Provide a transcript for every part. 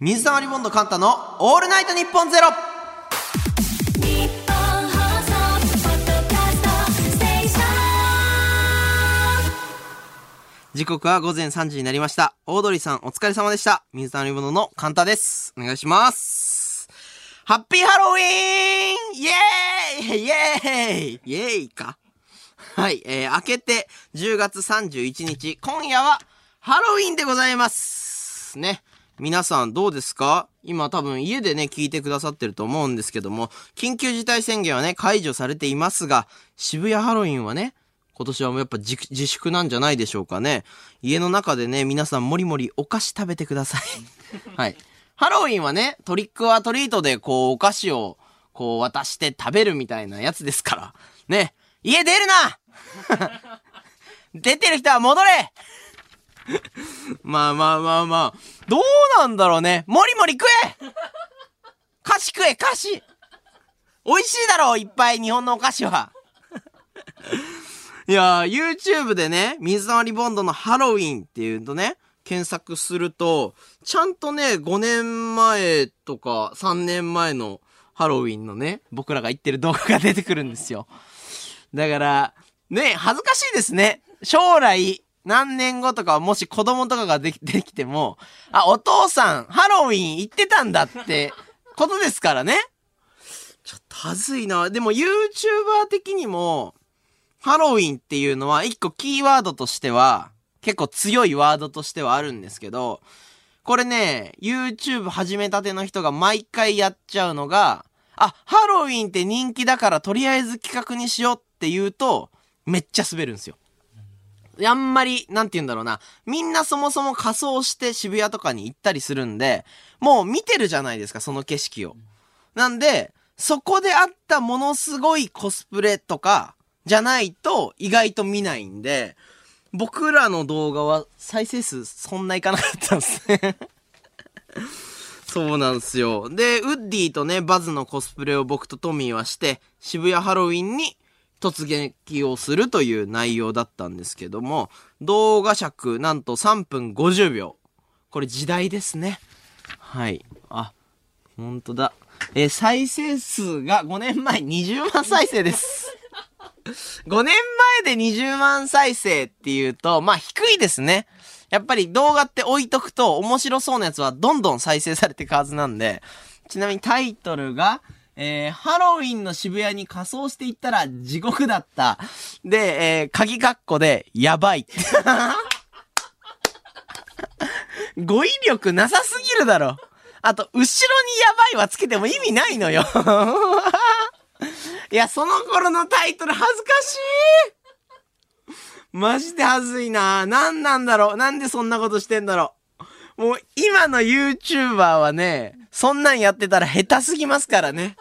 水溜りボンドカンタのオールナイトニッポンゼロ時刻は午前3時になりました。オードリーさんお疲れ様でした。水溜りボンドのカンタです。お願いします。ハッピーハロウィーンイエーイイエーイイエーイか。はい、えー、明けて10月31日、今夜はハロウィンでございます。ね。皆さんどうですか？今多分家でね、聞いてくださってると思うんですけども、緊急事態宣言はね、解除されていますが、渋谷ハロウィンはね、今年はもうやっぱ自自粛なんじゃないでしょうかね。家の中でね、皆さんもりもりお菓子食べてください。はい。ハロウィンはね、トリックアトリートでこう、お菓子をこう渡して食べるみたいなやつですから。ね。家出るな 出てる人は戻れ まあまあまあまあ。どうなんだろうね。もりもり食え菓子食え、菓子美味しいだろういっぱい日本のお菓子は。いやー、YouTube でね、水溜りボンドのハロウィンっていうとね、検索すると、ちゃんとね、5年前とか3年前のハロウィンのね、僕らが言ってる動画が出てくるんですよ。だから、ね、恥ずかしいですね。将来、何年後とか、もし子供とかができ できても、あ、お父さん、ハロウィン行ってたんだって、ことですからね。ちょっと恥ずいな。でも YouTuber 的にも、ハロウィンっていうのは一個キーワードとしては、結構強いワードとしてはあるんですけど、これね、YouTube 始めたての人が毎回やっちゃうのが、あ、ハロウィンって人気だからとりあえず企画にしようって言うと、めっちゃ滑るんですよ。あんまり、なんて言うんだろうな。みんなそもそも仮装して渋谷とかに行ったりするんで、もう見てるじゃないですか、その景色を。なんで、そこであったものすごいコスプレとか、じゃないと意外と見ないんで、僕らの動画は再生数そんないかなかったんですね。そうなんですよ。で、ウッディとね、バズのコスプレを僕とトミーはして、渋谷ハロウィンに突撃をするという内容だったんですけども、動画尺なんと3分50秒。これ時代ですね。はい。あ、ほんとだ。え再生数が5年前20万再生です。5年前で20万再生っていうと、まあ低いですね。やっぱり動画って置いとくと面白そうなやつはどんどん再生されていくはずなんで、ちなみにタイトルが、えー、ハロウィンの渋谷に仮装していったら地獄だった。で、えー、鍵括弧で、やばい。語彙力なさすぎるだろ。あと、後ろにやばいはつけても意味ないのよ。いや、その頃のタイトル恥ずかしいマジで恥ずいな何なんだろうなんでそんなことしてんだろうもう今の YouTuber はね、そんなんやってたら下手すぎますからね。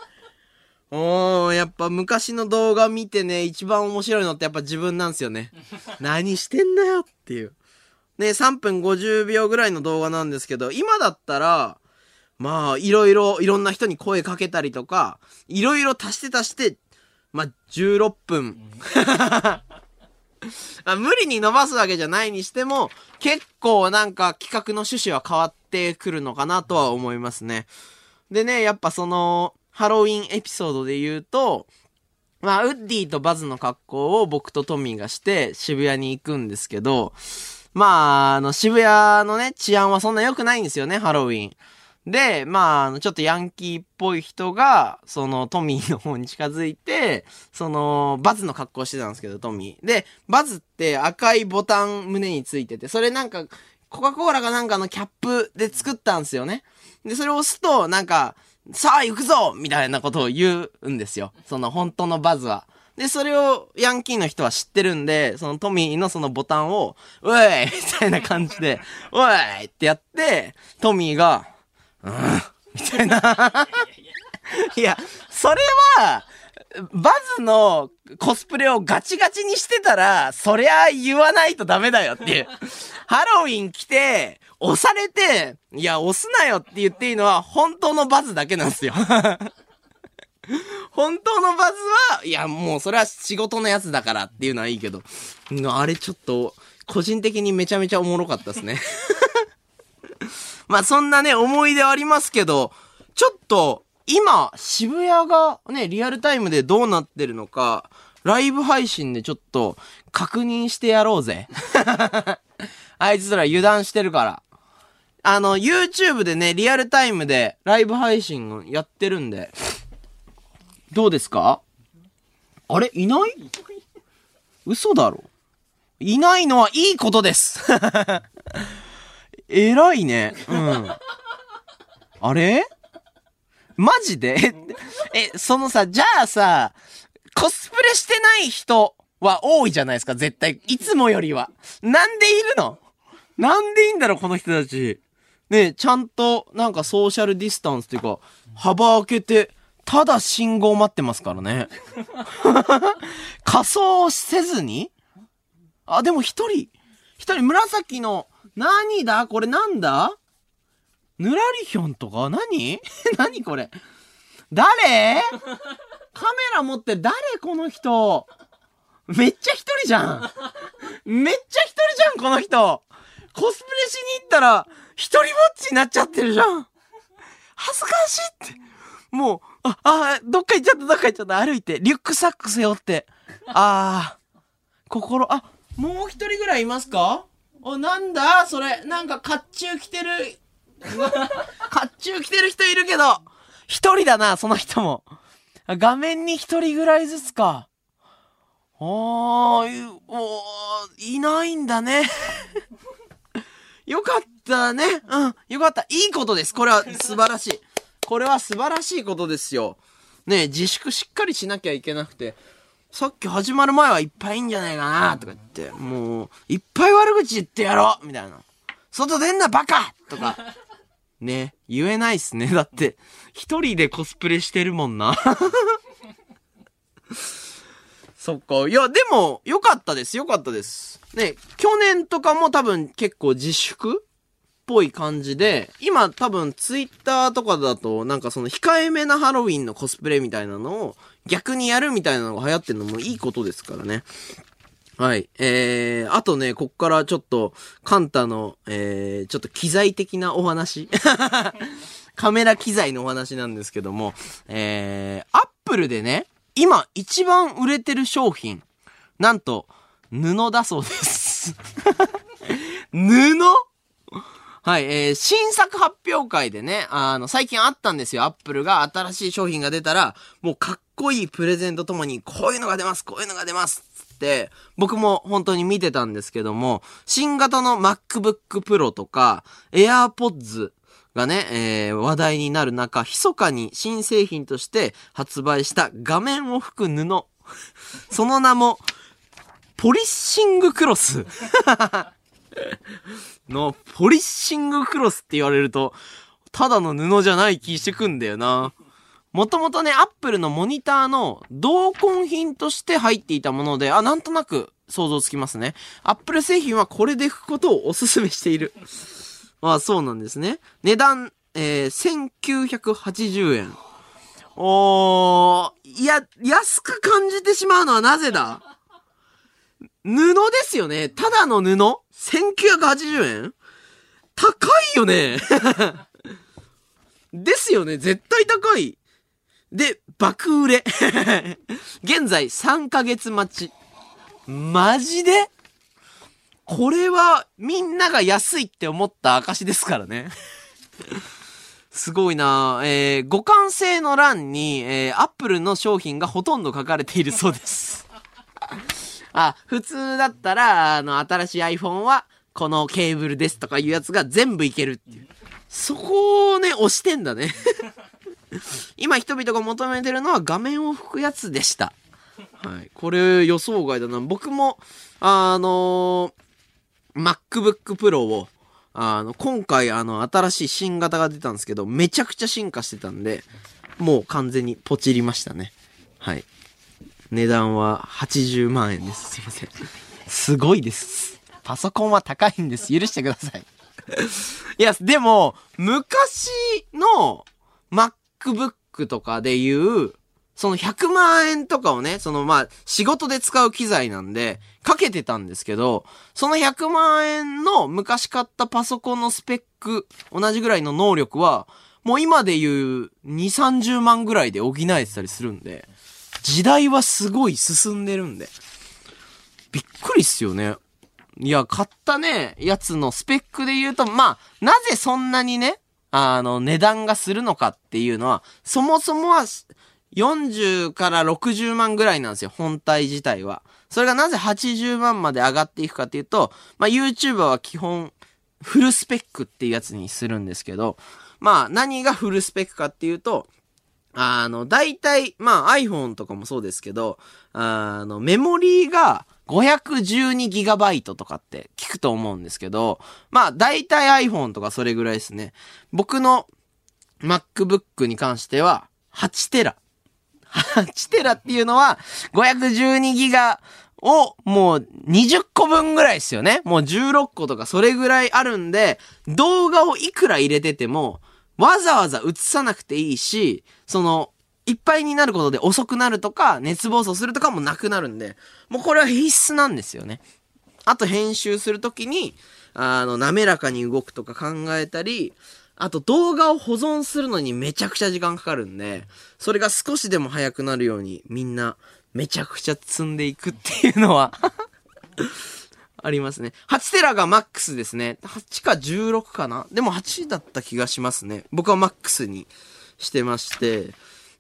おー、やっぱ昔の動画見てね、一番面白いのってやっぱ自分なんですよね。何してんだよっていう。ね、3分50秒ぐらいの動画なんですけど、今だったら、まあ、いろいろ、いろんな人に声かけたりとか、いろいろ足して足して、まあ、16分。あ無理に伸ばすわけじゃないにしても、結構なんか企画の趣旨は変わってくるのかなとは思いますね。でね、やっぱその、ハロウィンエピソードで言うと、まあ、ウッディとバズの格好を僕とトミーがして渋谷に行くんですけど、まあ、あの、渋谷のね、治安はそんな良くないんですよね、ハロウィン。で、まああの、ちょっとヤンキーっぽい人が、そのトミーの方に近づいて、その、バズの格好してたんですけど、トミー。で、バズって赤いボタン胸についてて、それなんか、コカ・コーラかなんかのキャップで作ったんですよね。で、それを押すと、なんか、さあ行くぞみたいなことを言うんですよ。その本当のバズは。で、それをヤンキーの人は知ってるんで、そのトミーのそのボタンを、うえいみたいな感じで、うえいってやって、トミーが、うん、みたいな。いや、それは、バズのコスプレをガチガチにしてたら、そりゃ言わないとダメだよっていう。ハロウィン来て、押されて、いや、押すなよって言っていいのは、本当のバズだけなんですよ。本当のバズは、いや、もうそれは仕事のやつだからっていうのはいいけど、あれちょっと、個人的にめちゃめちゃおもろかったですね。まあそんなね、思い出ありますけど、ちょっと、今、渋谷がね、リアルタイムでどうなってるのか、ライブ配信でちょっと確認してやろうぜ。あいつら油断してるから。あの、YouTube でね、リアルタイムでライブ配信をやってるんで、どうですか？あれ？いない？嘘だろ？いないのはいいことです。偉いね。うん。あれ？マジで？え、えそのさ、じゃあさ、コスプレしてない人は多いじゃないですか、絶対。いつもよりは。なんでいるの？なんでいいんだろう、この人たち。ねちゃんと、なんかソーシャルディスタンスっていうか、幅開けて、ただ信号待ってますからね。仮装せずに？あ、でも一人、一人紫の、何だ？これなんだ？ぬらりひょんとか？何？何これ？誰？カメラ持って誰この人？めっちゃ一人じゃん。めっちゃ一人じゃんこの人。コスプレしに行ったら、一人ぼっちになっちゃってるじゃん。恥ずかしいって。もう、あ、あ、どっか行っちゃった、どっか行っちゃった。歩いて、リュックサック背負って。ああ、心、あ、もう一人ぐらいいますか？お、なんだ？それ、なんか、甲冑着てる、甲冑着てる人いるけど、一人だな、その人も。画面に一人ぐらいずつか。あー、いおーいないんだね。よかったね。うん、よかった。いいことです。これは素晴らしい。これは素晴らしいことですよ。ね自粛しっかりしなきゃいけなくて、さっき始まる前はいっぱいいんじゃないかなとか言って、もう、いっぱい悪口言ってやろうみたいな。外出んなバカとか。ね、言えないっすね。だって、一人でコスプレしてるもんな。そっか。いや、でも、よかったです。よかったです。ね、去年とかも多分結構自粛っぽい感じで、今多分ツイッターとかだとなんかその控えめなハロウィンのコスプレみたいなのを逆にやるみたいなのが流行ってるのもいいことですからね。はい。えー、あとね、こっからちょっと、カンタの、えー、ちょっと機材的なお話。カメラ機材のお話なんですけども、えー、アップルでね、今一番売れてる商品、なんと、布だそうです。布？はい、えー、新作発表会でね、あの、最近あったんですよ。アップルが新しい商品が出たら、もうかっこいいプレゼントともに、こういうのが出ます、こういうのが出ます、僕も本当に見てたんですけども、新型の MacBook Pro とか、AirPods がね、えー話題になる中、密かに新製品として発売した画面を拭く布。その名も、ポリッシングクロス。の、ポリッシングクロスって言われると、ただの布じゃない気してくんだよな。もともとね、アップルのモニターの同梱品として入っていたもので、あ、なんとなく想像つきますね。アップル製品はこれで拭くことをお勧めしている。ま あ、そうなんですね。値段、えー、1980円。おー、いや、安く感じてしまうのはなぜだ？布ですよね。ただの布 ?1980 円？高いよね。ですよね。絶対高い。で、爆売れ。現在3ヶ月待ち。マジで？これはみんなが安いって思った証ですからね。すごいなえー、互換性の欄に、えー、アップルの商品がほとんど書かれているそうです。あ、普通だったら、あの、新しい iPhone は、このケーブルですとかいうやつが全部いけるっていう。そこをね、押してんだね。今人々が求めてるのは画面を拭くやつでした。はい。これ予想外だな。僕も、あの MacBook Pro を、あの、今回あの、新しい新型が出たんですけど、めちゃくちゃ進化してたんで、もう完全にポチりましたね。はい。値段は80万円です。すいません。すごいです。パソコンは高いんです。許してください。いや、でも、昔の MacBook とかでいう、その100万円とかをね、そのまあ、仕事で使う機材なんで、かけてたんですけど、その100万円の昔買ったパソコンのスペック、同じぐらいの能力は、もう今で言う2、30万ぐらいで補えてたりするんで、時代はすごい進んでるんで。びっくりっすよね。いや、買ったね、やつのスペックで言うと、まあ、なぜそんなにね、あの、値段がするのかっていうのは、そもそもは、40から60万ぐらいなんですよ、本体自体は。それがなぜ80万まで上がっていくかっていうと、まあ、YouTuber は基本、フルスペックっていうやつにするんですけど、まあ、何がフルスペックかっていうと、あの、大体、まあ iPhone とかもそうですけど、あの、メモリーが 512GB とかって聞くと思うんですけど、まあ大体 iPhone とかそれぐらいですね。僕の MacBook に関しては8テラ。8テラっていうのは 512GB をもう20個分ぐらいですよね。もう16個とかそれぐらいあるんで、動画をいくら入れてても、わざわざ映さなくていいし、その、いっぱいになることで遅くなるとか、熱暴走するとかもなくなるんで、もうこれは必須なんですよね。あと編集するときに、あの、滑らかに動くとか考えたり、あと動画を保存するのにめちゃくちゃ時間かかるんで、それが少しでも早くなるようにみんなめちゃくちゃ積んでいくっていうのは ありますね。8テラがマックスですね。8か16かな？でも8だった気がしますね。僕はマックスにしてまして。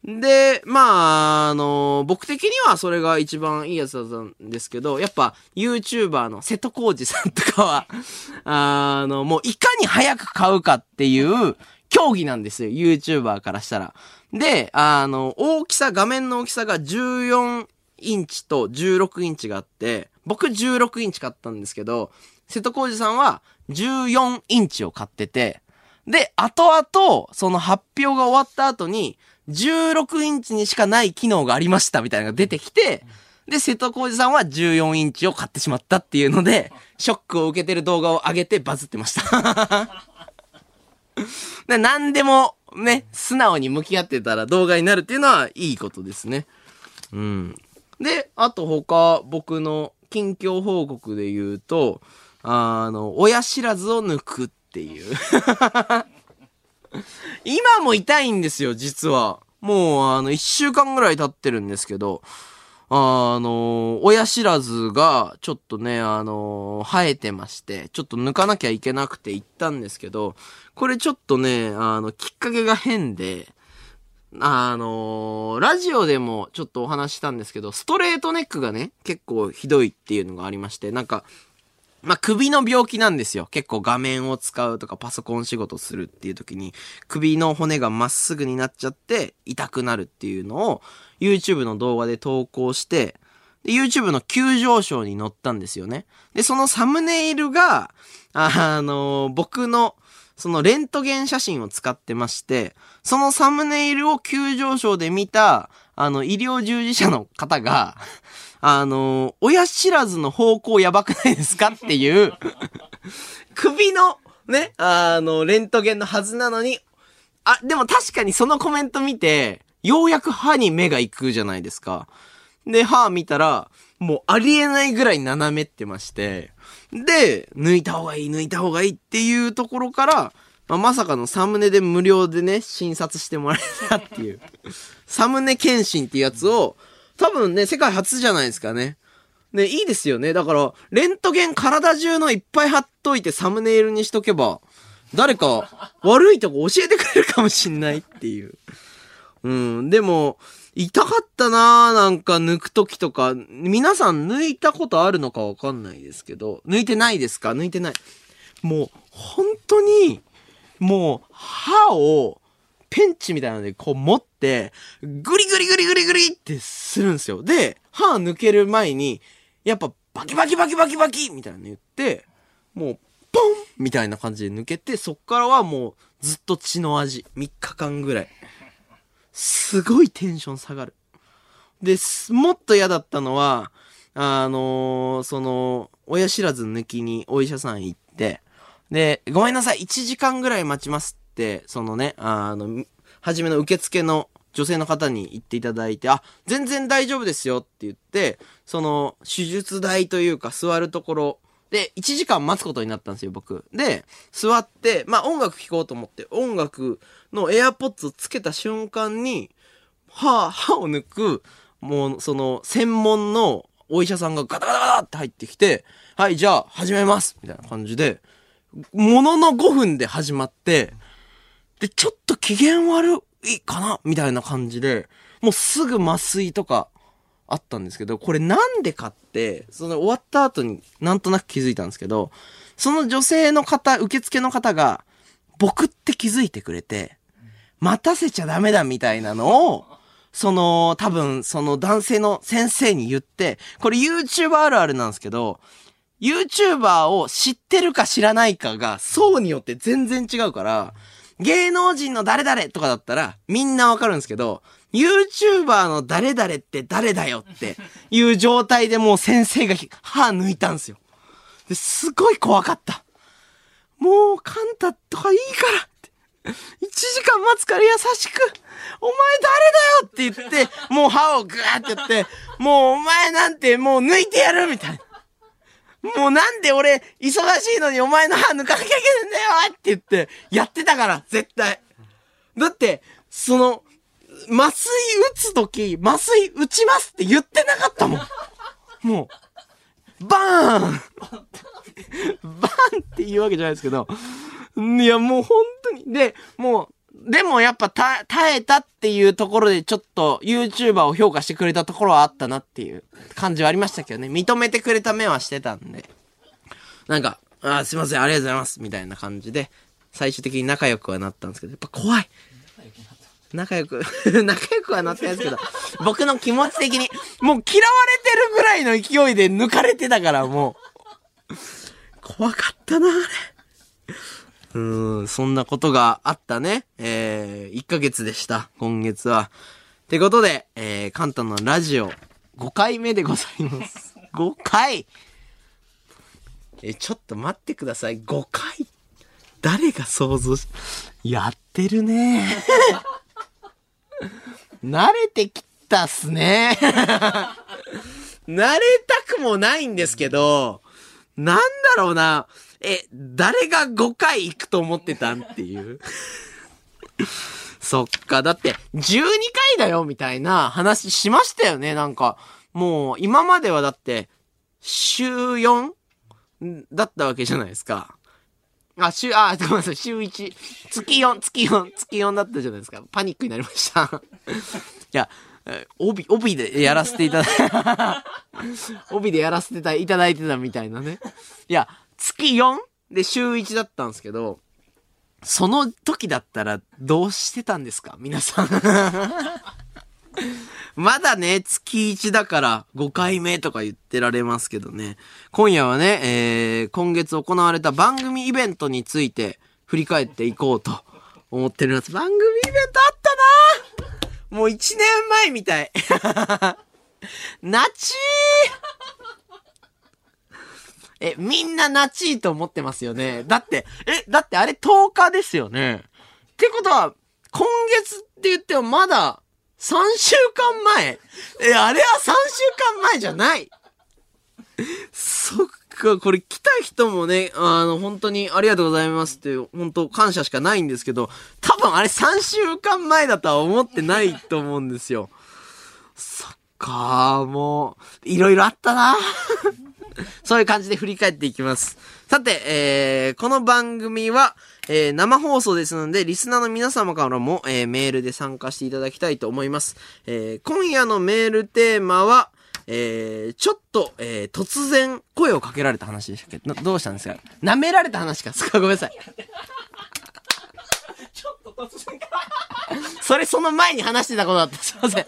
で、まあ、あの、僕的にはそれが一番いいやつだったんですけど、やっぱ YouTuber の瀬戸康史さんとかは、あの、もういかに早く買うかっていう競技なんですよ。YouTuber からしたら。で、あの、大きさ、画面の大きさが14インチと16インチがあって、僕16インチ買ったんですけど、瀬戸康史さんは14インチを買ってて、で、後々、その発表が終わった後に、16インチにしかない機能がありましたみたいなのが出てきて、で、瀬戸康史さんは14インチを買ってしまったっていうので、ショックを受けてる動画を上げてバズってました。で何でもね、素直に向き合ってたら動画になるっていうのはいいことですね。うん。で、あと他、僕の近況報告で言うと、あの、親知らずを抜くっていう。今も痛いんですよ、実は。もう、あの、一週間ぐらい経ってるんですけど、あの、親知らずが、ちょっとね、あの、生えてまして、ちょっと抜かなきゃいけなくて行ったんですけど、これちょっとね、あの、きっかけが変で、あのラジオでもちょっとお話したんですけど、ストレートネックがね、結構ひどいっていうのがありまして、なんか、まあ、首の病気なんですよ。結構画面を使うとかパソコン仕事するっていう時に、首の骨がまっすぐになっちゃって痛くなるっていうのを YouTube の動画で投稿して、YouTube の急上昇に載ったんですよね。で、そのサムネイルが、あの僕のそのレントゲン写真を使ってまして、そのサムネイルを急上昇で見た、あの、医療従事者の方が、あの、親知らずの方向やばくないですかっていう、首の、ね、あの、レントゲンのはずなのに、あ、でも確かにそのコメント見て、ようやく歯に目が行くじゃないですか。で、歯見たら、もうありえないぐらい斜めってまして、で、抜いた方がいい、抜いた方がいいっていうところから、まあ、まさかのサムネで無料でね、診察してもらえたっていう。サムネ検診っていうやつを、多分ね、世界初じゃないですかね。ね、いいですよね。だから、レントゲン体中のいっぱい貼っといてサムネイルにしとけば、誰か悪いとこ教えてくれるかもしんないっていう。うん。でも、痛かったなぁ、なんか抜くときとか。皆さん抜いたことあるのかわかんないですけど。抜いてないですか？抜いてない。もう、本当に、もう、歯を、ペンチみたいなのでこう持って、グリグリグリグリグリってするんですよ。で、歯抜ける前に、やっぱバキバキバキバキバキみたいなの言って、もう、ポンみたいな感じで抜けて、そっからはもうずっと血の味。3日間ぐらい。すごいテンション下がる。で、もっと嫌だったのは、あのーその、親知らず抜きにお医者さん行って、で、ごめんなさい、1時間ぐらい待ちます、そのね、あの、み初めの受付の女性の方に言っていただいて、あ、全然大丈夫ですよって言って、その、手術台というか座るところで、1時間待つことになったんですよ、僕。で、座って、まあ音楽聴こうと思って、音楽の AirPods をつけた瞬間に、歯、歯を抜く、もう、その、専門のお医者さんがガタガタガタって入ってきて、はい、じゃあ、始めますみたいな感じで、ものの5分で始まって、で、ちょっと機嫌悪いかなみたいな感じで、もうすぐ麻酔とかあったんですけど、これなんでかって、その終わった後になんとなく気づいたんですけど、その女性の方、受付の方が、僕って気づいてくれて、待たせちゃダメだみたいなのを、その、多分、その男性の先生に言って、これ YouTuber あるあるなんですけど、YouTuber を知ってるか知らないかが層によって全然違うから、芸能人の誰々とかだったらみんなわかるんですけど、YouTuber の誰々って誰だよっていう状態でもう先生が歯抜いたんですよ。で、すごい怖かった。もう、カンタとかいいからって。1時間待つから優しく、お前誰だよって言って、もう歯をグーってやって、もうお前なんてもう抜いてやるみたいな。もうなんで俺、忙しいのにお前の歯抜かなきゃいけないんだよって言って、やってたから、絶対。だって、その、麻酔打つとき、麻酔打ちますって言ってなかったもん。もう、バーンバーンって言うわけじゃないですけど、いやもう本当に。で、もう、でもやっぱ耐えたっていうところでちょっと YouTuber を評価してくれたところはあったなっていう感じはありましたけどね。認めてくれた目はしてたんで。なんか、あすいません、ありがとうございます。みたいな感じで、最終的に仲良くはなったんですけど、やっぱ怖い。仲良く、仲良くはなってないですけど、僕の気持ち的に、もう嫌われてるぐらいの勢いで抜かれてたから、もう。怖かったな、あれ。うーん、そんなことがあったね。えー、1ヶ月でした、今月は。ってことで、えー、カンタのラジオ、5回目でございます。5回え、ちょっと待ってください。5回誰が想像し、やってるね。慣れてきたっすね。慣れたくもないんですけど、なんだろうな。え、誰が5回行くと思ってたんっていう？そっか、だって、12回だよ、みたいな話しましたよね、なんか。もう、今まではだって、週 4? だったわけじゃないですか。あ、週、あ、ごめんなさい、週1。月4、月4、月4だったじゃないですか。パニックになりました。いや、帯、帯でやらせていただい 帯でやらせていただいてたみたいなね。いや、月 4? で週1だったんですけど、その時だったらどうしてたんですか？皆さん。まだね、月1だから5回目とか言ってられますけどね。今夜はね、えー、今月行われた番組イベントについて振り返っていこうと思ってるんです。番組イベントあったなもう1年前みたい。なちーえ、みんななちーと思ってますよね。だって、え、だってあれ10日ですよね。ってことは、今月って言ってもまだ3週間前。え、あれは3週間前じゃない。そっか、これ来た人もね、あの、本当にありがとうございますって、本当感謝しかないんですけど、多分あれ3週間前だとは思ってないと思うんですよ。そっか、もう、いろいろあったな。そういう感じで振り返っていきます。さて、えー、この番組は、えー、生放送ですので、リスナーの皆様からも、えー、メールで参加していただきたいと思います。えー、今夜のメールテーマは、えー、ちょっと、えー、突然声をかけられた話でしたっけ？ど、どうしたんですか？舐められた話か。すかごめんなさい。それその前に話してたことだった。すいません。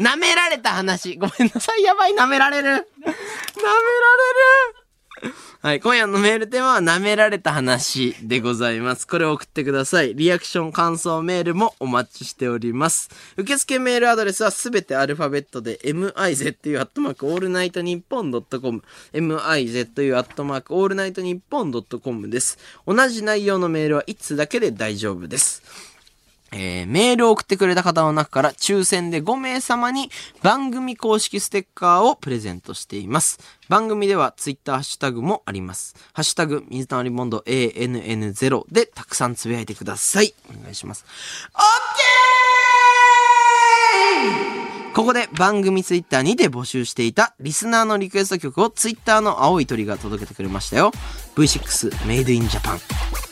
舐められた話。ごめんなさい。やばい。舐められる。舐められる。はい。今夜のメールテーマは舐められた話でございます。これを送ってください。リアクション感想メールもお待ちしております。受付メールアドレスはすべてアルファベットで mizu アットマークオールナイトニッポンドットコム mizu アットマークオールナイトニッポンドットコムです。同じ内容のメールは1通だけで大丈夫です。えーメールを送ってくれた方の中から抽選で5名様に番組公式ステッカーをプレゼントしています。番組ではツイッターハッシュタグもあります。ハッシュタグ水溜りボンド ANN0 でたくさんつぶやいてください。お願いします。オッケーここで番組ツイッターにて募集していたリスナーのリクエスト曲をツイッターの青い鳥が届けてくれましたよ。V6 Made in Japan。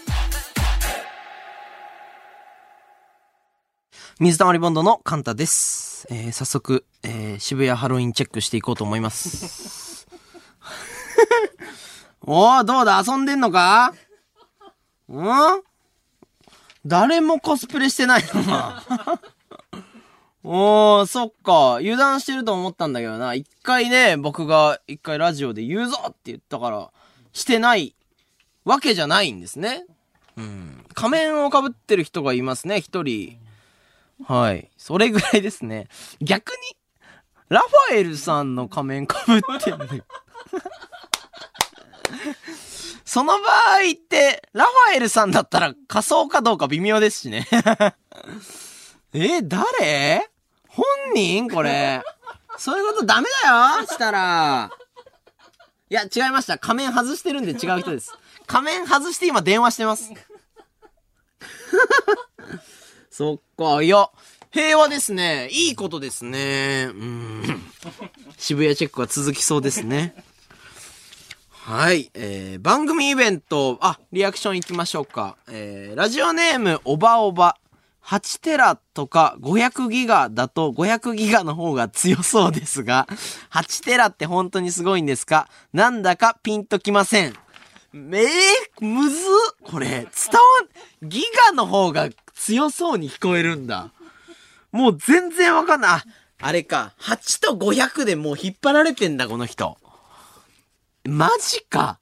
水溜りボンドのカンタです。えー早速、えー渋谷ハロウィンチェックしていこうと思います。おー、どうだ？遊んでんのか？うん？誰もコスプレしてないのか？おー、そっか。油断してると思ったんだけどな。一回ね、僕が一回ラジオで言うぞって言ったから、してないわけじゃないんですね。うん。仮面を被ってる人がいますね、一人。はい。それぐらいですね。逆に、ラファエルさんの仮面被ってんのよ。その場合って、ラファエルさんだったら仮装かどうか微妙ですしね。え、誰？本人？これ。そういうことダメだよしたら。いや、違いました。仮面外してるんで違う人です。仮面外して今電話してます。そっか、いや、平和ですね。いいことですね。うん。渋谷チェックは続きそうですね。はい。えー、番組イベント、あ、リアクション行きましょうか。えー、ラジオネーム、おばおば。8テラとか500ギガだと500ギガの方が強そうですが、8テラって本当にすごいんですか？なんだかピンときません。えー、むずこれ、伝わん、ギガの方が強そうに聞こえるんだ。もう全然わかんない。あ、あれか。8と500でもう引っ張られてんだ、この人。マジか。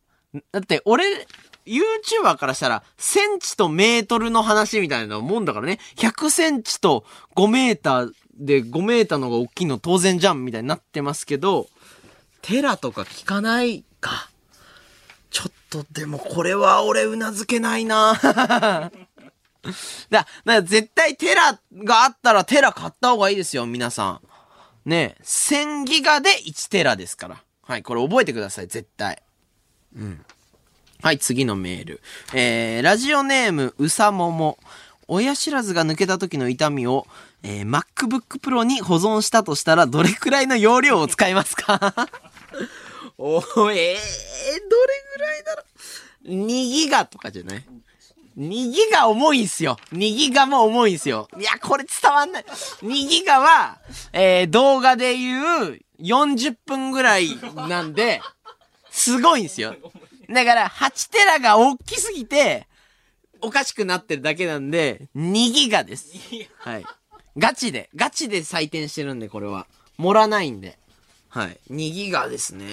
だって、俺、YouTuber からしたら、センチとメートルの話みたいなもんだからね。100センチと5メーターで5メーターの方が大きいの当然じゃんみたいになってますけど、テラとか聞かないか。ちょっとでもこれは俺うなずけないな だ、だ絶対テラがあったらテラ買った方がいいですよ、皆さん。ねえ、1000ギガで1テラですから。はい、これ覚えてください、絶対。うん。はい、次のメール。えー、ラジオネーム、うさもも。親知らずが抜けた時の痛みを、えー、MacBook Pro に保存したとしたら、どれくらいの容量を使いますか？お、えー、どれぐらいだろう？2ギガとかじゃない？?2 ギガ重いんすよ。2ギガも重いんすよ。いや、これ伝わんない。2ギガは、えー、動画で言う40分ぐらいなんで、すごいんすよ。だから、8テラが大きすぎて、おかしくなってるだけなんで、2ギガです。はい。ガチで、ガチで採点してるんで、これは。盛らないんで。はい。2ギガですね。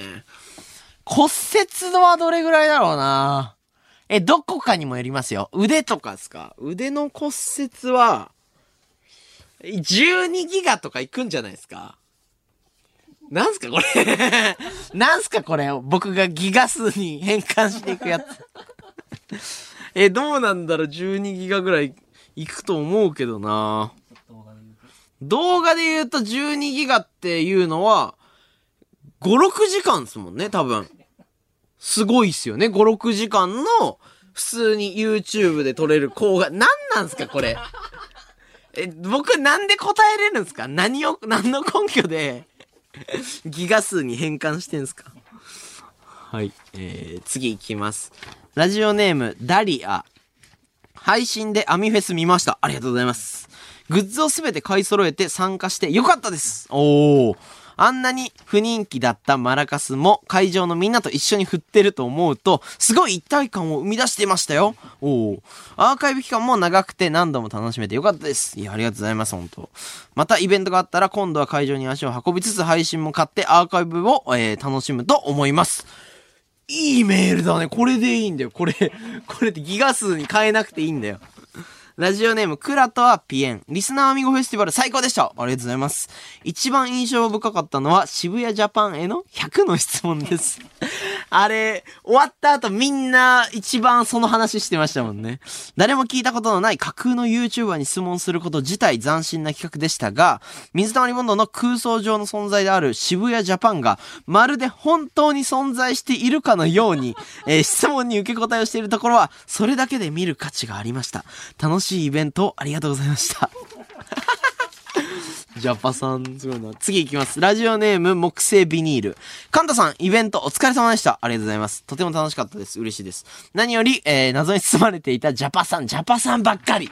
骨折度はどれぐらいだろうなえ、どこかにもよりますよ。腕とかですか？腕の骨折は、12ギガとかいくんじゃないですか？なんすかこれ？なんすかこれ？僕がギガ数に変換していくやつ。え、どうなんだろう ?12 ギガぐらいいくと思うけどな動画で言うと12ギガっていうのは、5、6時間ですもんね、多分。すごいっすよね。5、6時間の、普通に YouTube で撮れる動画。何なんすか、これ。え、僕なんで答えれるんすか？何を、何の根拠で、ギガ数に変換してんすか？はい。えー、次行きます。ラジオネーム、ダリア。配信でアミフェス見ました。ありがとうございます。グッズをすべて買い揃えて参加してよかったです。おー。あんなに不人気だったマラカスも会場のみんなと一緒に振ってると思うと、すごい一体感を生み出してましたよ。おー。アーカイブ期間も長くて何度も楽しめてよかったです。いや、ありがとうございます、本当またイベントがあったら今度は会場に足を運びつつ配信も買ってアーカイブを、えー楽しむと思います。いいメールだね。これでいいんだよ。これ、これってギガ数に変えなくていいんだよ。ラジオネーム、クラとはピエン。リスナーアミゴフェスティバル最高でしたありがとうございます。一番印象深かったのは渋谷ジャパンへの100の質問です。あれ、終わった後みんな一番その話してましたもんね。誰も聞いたことのない架空の YouTuber に質問すること自体斬新な企画でしたが、水溜りボンドの空想上の存在である渋谷ジャパンが、まるで本当に存在しているかのように、えー質問に受け答えをしているところは、それだけで見る価値がありました。楽しいイベントありがとうございました。ジャパさん、すごいな。次行きます。ラジオネーム、木製ビニール。カンタさん、イベントお疲れ様でした。ありがとうございます。とても楽しかったです。嬉しいです。何より、えー、謎に包まれていたジャパさん、ジャパさんばっかり。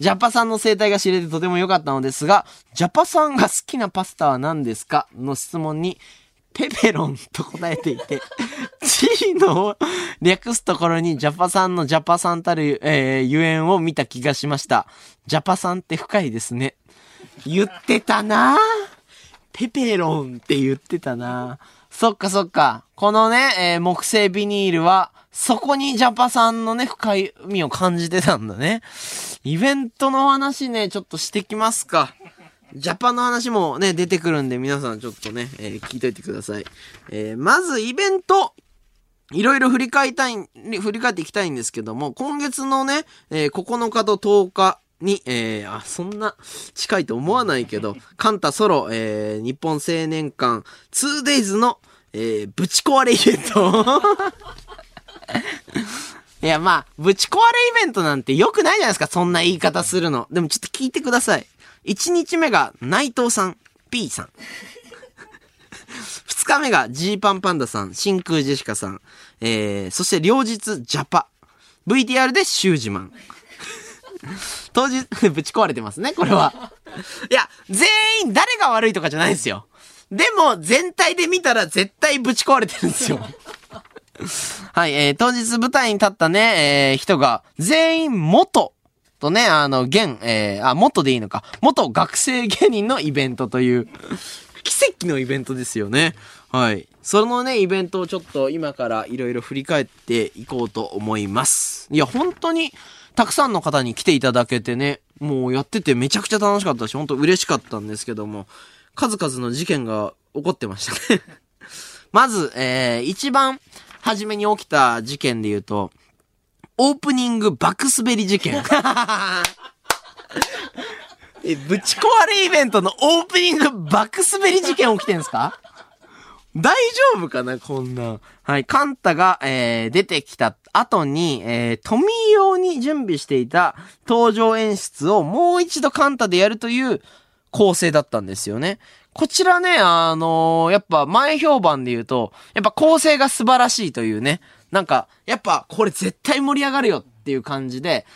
ジャパさんの生態が知れてとても良かったのですが、ジャパさんが好きなパスタは何ですか？の質問に、ペペロンと答えていて、G の略すところにジャパさんのジャパさんたる、えー、ゆえんを見た気がしました。ジャパさんって深いですね。言ってたなペペロンって言ってたなそっかそっか。このね、えー木製ビニールは、そこにジャパさんのね、深い意味を感じてたんだね。イベントの話ね、ちょっとしてきますか。ジャパンの話もね、出てくるんで、皆さんちょっとね、えー聞いといてください。えーまずイベント、いろいろ振り返りたい、振り返っていきたいんですけども、今月のね、えー9日と10日に、えーあ、そんな近いと思わないけど、カンタソロ、えー日本青年館 2days の、えーぶち壊れイベント。いや、まあ、ぶち壊れイベントなんて良くないじゃないですか、そんな言い方するの。でもちょっと聞いてください。1日目が内藤さん、P さん。2日目がジーパンパンダさん、真空ジェシカさん。えー、そして両日ジャパ。VTR でシュージマン。当日、ぶち壊れてますね、これは。いや、全員誰が悪いとかじゃないですよ。でも、全体で見たら絶対ぶち壊れてるんですよ。はい、えー、当日舞台に立ったね、えー、人が、全員元とね、あの、現、えー、あ、元でいいのか、元学生芸人のイベントという、奇跡のイベントですよね。はい。そのね、イベントをちょっと今からいろいろ振り返っていこうと思います。いや、本当に、たくさんの方に来ていただけてね、もうやっててめちゃくちゃ楽しかったし、本当嬉しかったんですけども、数々の事件が起こってましたね。まず、えー、一番初めに起きた事件で言うと、オープニング爆滑り事件。え、ぶち壊れイベントのオープニング爆滑り事件起きてんすか？大丈夫かなこんな。はい。カンタが、えー、出てきた後に、えー、トミー用に準備していた登場演出をもう一度カンタでやるという構成だったんですよね。こちらね、あのーやっぱ前評判で言うと、やっぱ構成が素晴らしいというね。なんか、やっぱこれ絶対盛り上がるよっていう感じで、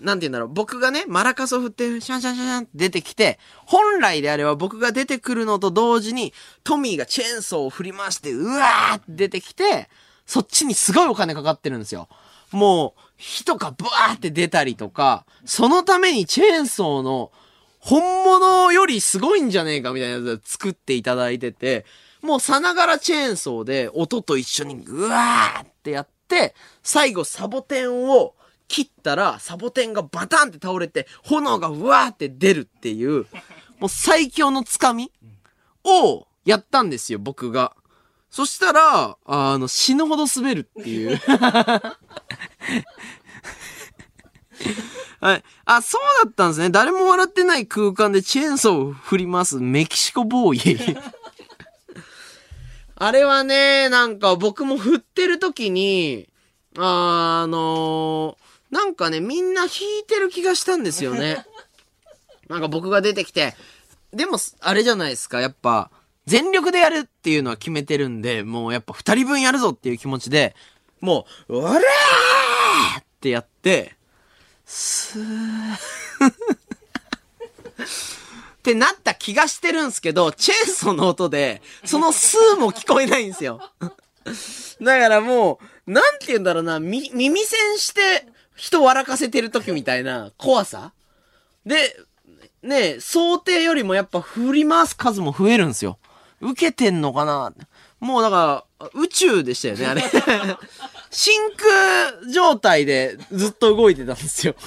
なんて言うんだろう、僕がね、マラカスを振って、シャンシャンシャンシャンって出てきて、本来であれば僕が出てくるのと同時に、トミーがチェーンソーを振り回して、うわーって出てきて、そっちにすごいお金かかってるんですよ。もう、火とかブワーって出たりとか、そのためにチェーンソーの、本物よりすごいんじゃねえかみたいなやつを作っていただいてて、もうさながらチェーンソーで音と一緒にうわーってやって、最後サボテンを切ったら、サボテンがバタンって倒れて、炎がうわーって出るっていう、もう最強のつかみをやったんですよ、僕が。そしたら、あの、死ぬほど滑るっていう。はい。あ、そうだったんですね。誰も笑ってない空間でチェーンソーを振りますメキシコボーイ。あれはね、なんか僕も振ってる時に、あのなんかね、みんな弾いてる気がしたんですよね。なんか僕が出てきて、でも、あれじゃないですか、やっぱ、全力でやるっていうのは決めてるんで、もうやっぱ二人分やるぞっていう気持ちで、もう、うわらーってやって、スーってなった気がしてるんすけど、チェーンソーの音で、そのスーも聞こえないんですよ。だからもう、なんて言うんだろうな、み、耳栓して人笑かせてる時みたいな怖さで、ねえ、想定よりもやっぱ振り回す数も増えるんですよ。受けてんのかな？もうだから、宇宙でしたよね、あれ。真空状態でずっと動いてたんですよ。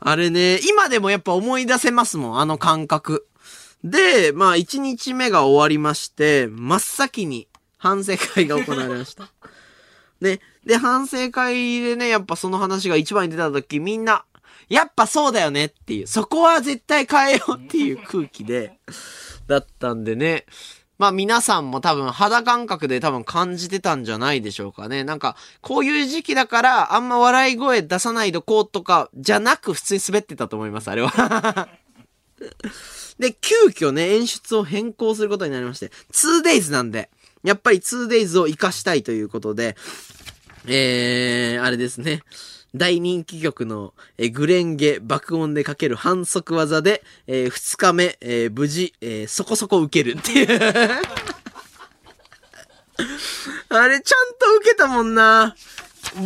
あれね、今でもやっぱ思い出せますもん、あの感覚。で、まあ、1日目が終わりまして、真っ先に反省会が行われました。で、で、反省会でね、やっぱその話が一番に出た時、みんな、やっぱそうだよねっていう、そこは絶対変えようっていう空気で、だったんでね。まあ皆さんも多分肌感覚で多分感じてたんじゃないでしょうかね。なんか、こういう時期だからあんま笑い声出さないどこうとか、じゃなく普通に滑ってたと思います、あれは。で、急遽ね、演出を変更することになりまして、2days なんで、やっぱり 2days を活かしたいということで、えー、あれですね。大人気曲の、えグレンゲ爆音でかける反則技で、えー二日目、えー無事、えーそこそこ受けるっていう。あれ、ちゃんと受けたもんな。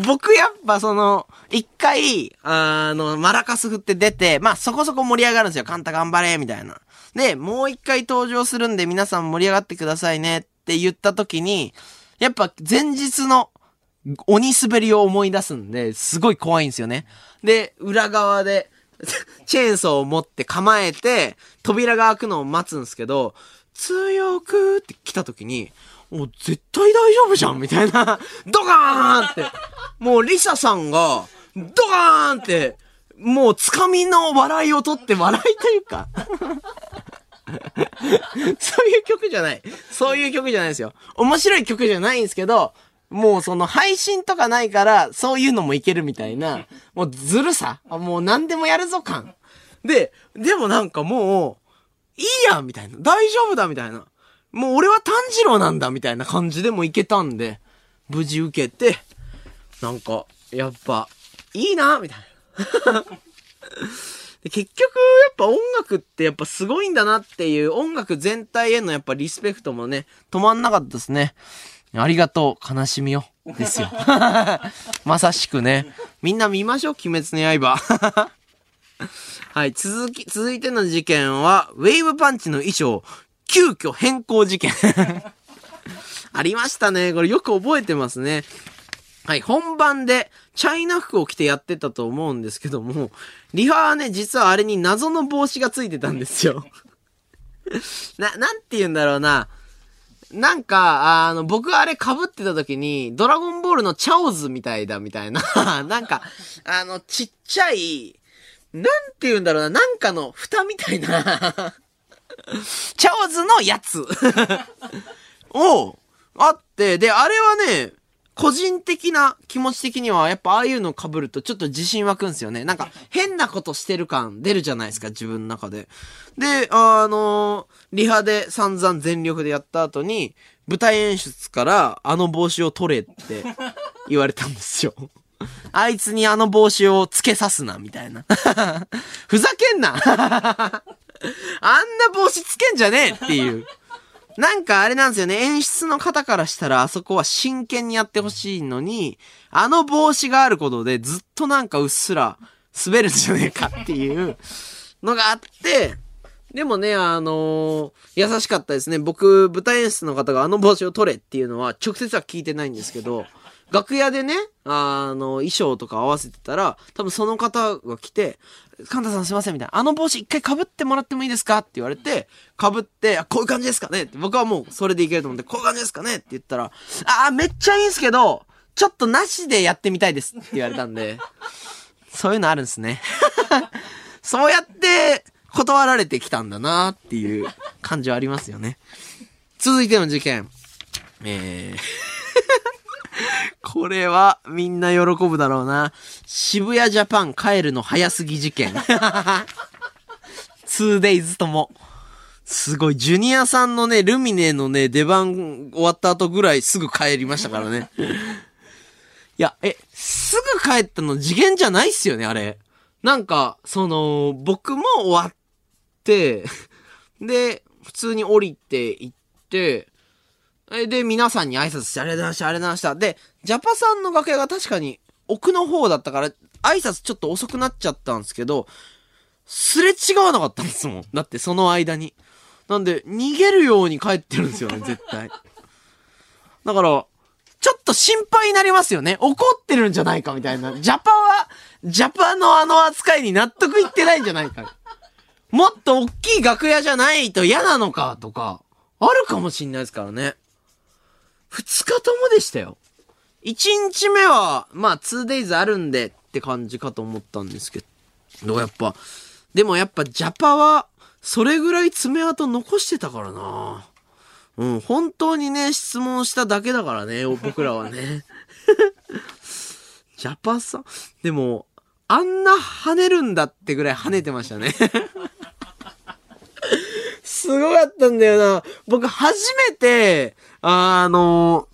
僕やっぱその、一回、あの、マラカス振って出て、まあそこそこ盛り上がるんですよ。カンタ頑張れみたいな。で、もう一回登場するんで皆さん盛り上がってくださいねって言った時に、やっぱ前日の鬼滑りを思い出すんで、すごい怖いんですよね。で、裏側で、チェーンソーを持って構えて、扉が開くのを待つんですけど、強くって来た時に、もう絶対大丈夫じゃんみたいな、ドカーンって、もうリサさんが、ドカーンって、もうつかみの笑いを取って笑いというか、そういう曲じゃない。そういう曲じゃないですよ。面白い曲じゃないんですけど、もうその配信とかないから、そういうのもいけるみたいな、もうずるさ。もう何でもやるぞ感。で、でもなんかもう、いいやみたいな。大丈夫だみたいな。もう俺は炭治郎なんだみたいな感じでもいけたんで、無事受けて、なんか、やっぱ、いいなみたいな。結局、やっぱ音楽ってやっぱすごいんだなっていう音楽全体へのやっぱリスペクトもね、止まんなかったですね。ありがとう、悲しみよ。ですよ。まさしくね。みんな見ましょう、鬼滅の刃。はい、続き、続いての事件は、ウェーブパンチの衣装、急遽変更事件。ありましたね。これよく覚えてますね。はい、本番で、チャイナ服を着てやってたと思うんですけども、リハはね、実はあれに謎の帽子がついてたんですよ。な、なんて言うんだろうな。なんか、あの、僕あれ被ってた時に、ドラゴンボールのチャオズみたいだみたいな。なんか、あの、ちっちゃい、なんて言うんだろうな、なんかの蓋みたいな。チャオズのやつ。を、あって、で、あれはね、個人的な気持ち的には、やっぱああいうの被るとちょっと自信湧くんですよね。なんか、変なことしてる感出るじゃないですか、自分の中で。で、あのリハで散々全力でやった後に、舞台演出から、あの帽子を取れって 言われたんですよ。あいつにあの帽子をつけさすな、みたいな。ふざけんな あんな帽子つけんじゃねえっていう。なんかあれなんですよね。演出の方からしたらあそこは真剣にやってほしいのに、あの帽子があることでずっとなんかうっすら滑るんじゃねえかっていうのがあって、でもね、あのー優しかったですね。僕、舞台演出の方があの帽子を取れっていうのは直接は聞いてないんですけど、楽屋でね、あの、衣装とか合わせてたら、多分その方が来て、神田さんすいません、みたいな。あの帽子一回被ってもらってもいいですか？って言われて、被って、あ、こういう感じですかね？って僕はもうそれでいけると思って、こういう感じですかね？って言ったら、あー、めっちゃいいんすけど、ちょっとなしでやってみたいですって言われたんで、そういうのあるんですね。そうやって断られてきたんだなっていう感じはありますよね。続いての事件。えー、これはみんな喜ぶだろうな。渋谷ジャパン帰るの早すぎ事件。2days とも。すごい、ジュニアさんのね、ルミネのね、出番終わった後ぐらいすぐ帰りましたからね。いや、え、すぐ帰ったの次元じゃないっすよね、あれ。なんか、その、僕も終わって、で、普通に降りて行って、えで、皆さんに挨拶して、ありがとうございました、ありがとうございました。で、ジャパさんの楽屋が確かに奥の方だったから、挨拶ちょっと遅くなっちゃったんですけど、すれ違わなかったんですもん。だってその間に。なんで、逃げるように帰ってるんですよね、絶対。だから、ちょっと心配になりますよね。怒ってるんじゃないかみたいな。ジャパは、ジャパのあの扱いに納得いってないんじゃないか。もっと大きい楽屋じゃないと嫌なのかとか、あるかもしんないですからね。二日ともでしたよ。一日目は、まあ、2days あるんでって感じかと思ったんですけど、やっぱ、でもやっぱジャパは、それぐらい爪痕残してたからなうん、本当にね、質問しただけだからね、僕らはね。ジャパさん、でも、あんな跳ねるんだってぐらい跳ねてましたね。すごかったんだよな。僕初めて、あの、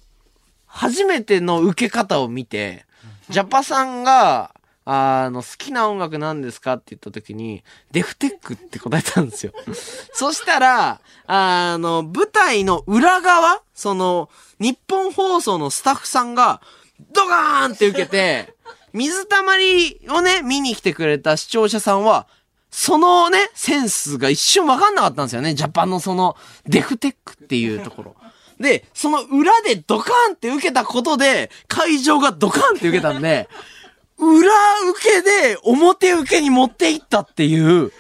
初めての受け方を見て、ジャパさんが、あの、好きな音楽なんですかって言った時に、デフテックって答えたんですよ。そしたら、あの、舞台の裏側、その、日本放送のスタッフさんが、ドガーンって受けて、水たまりをね、見に来てくれた視聴者さんは、そのね、センスが一瞬わかんなかったんですよね。ジャパンのその、デフテックっていうところ。で、その裏でドカンって受けたことで、会場がドカンって受けたんで、裏受けで表受けに持っていったっていう、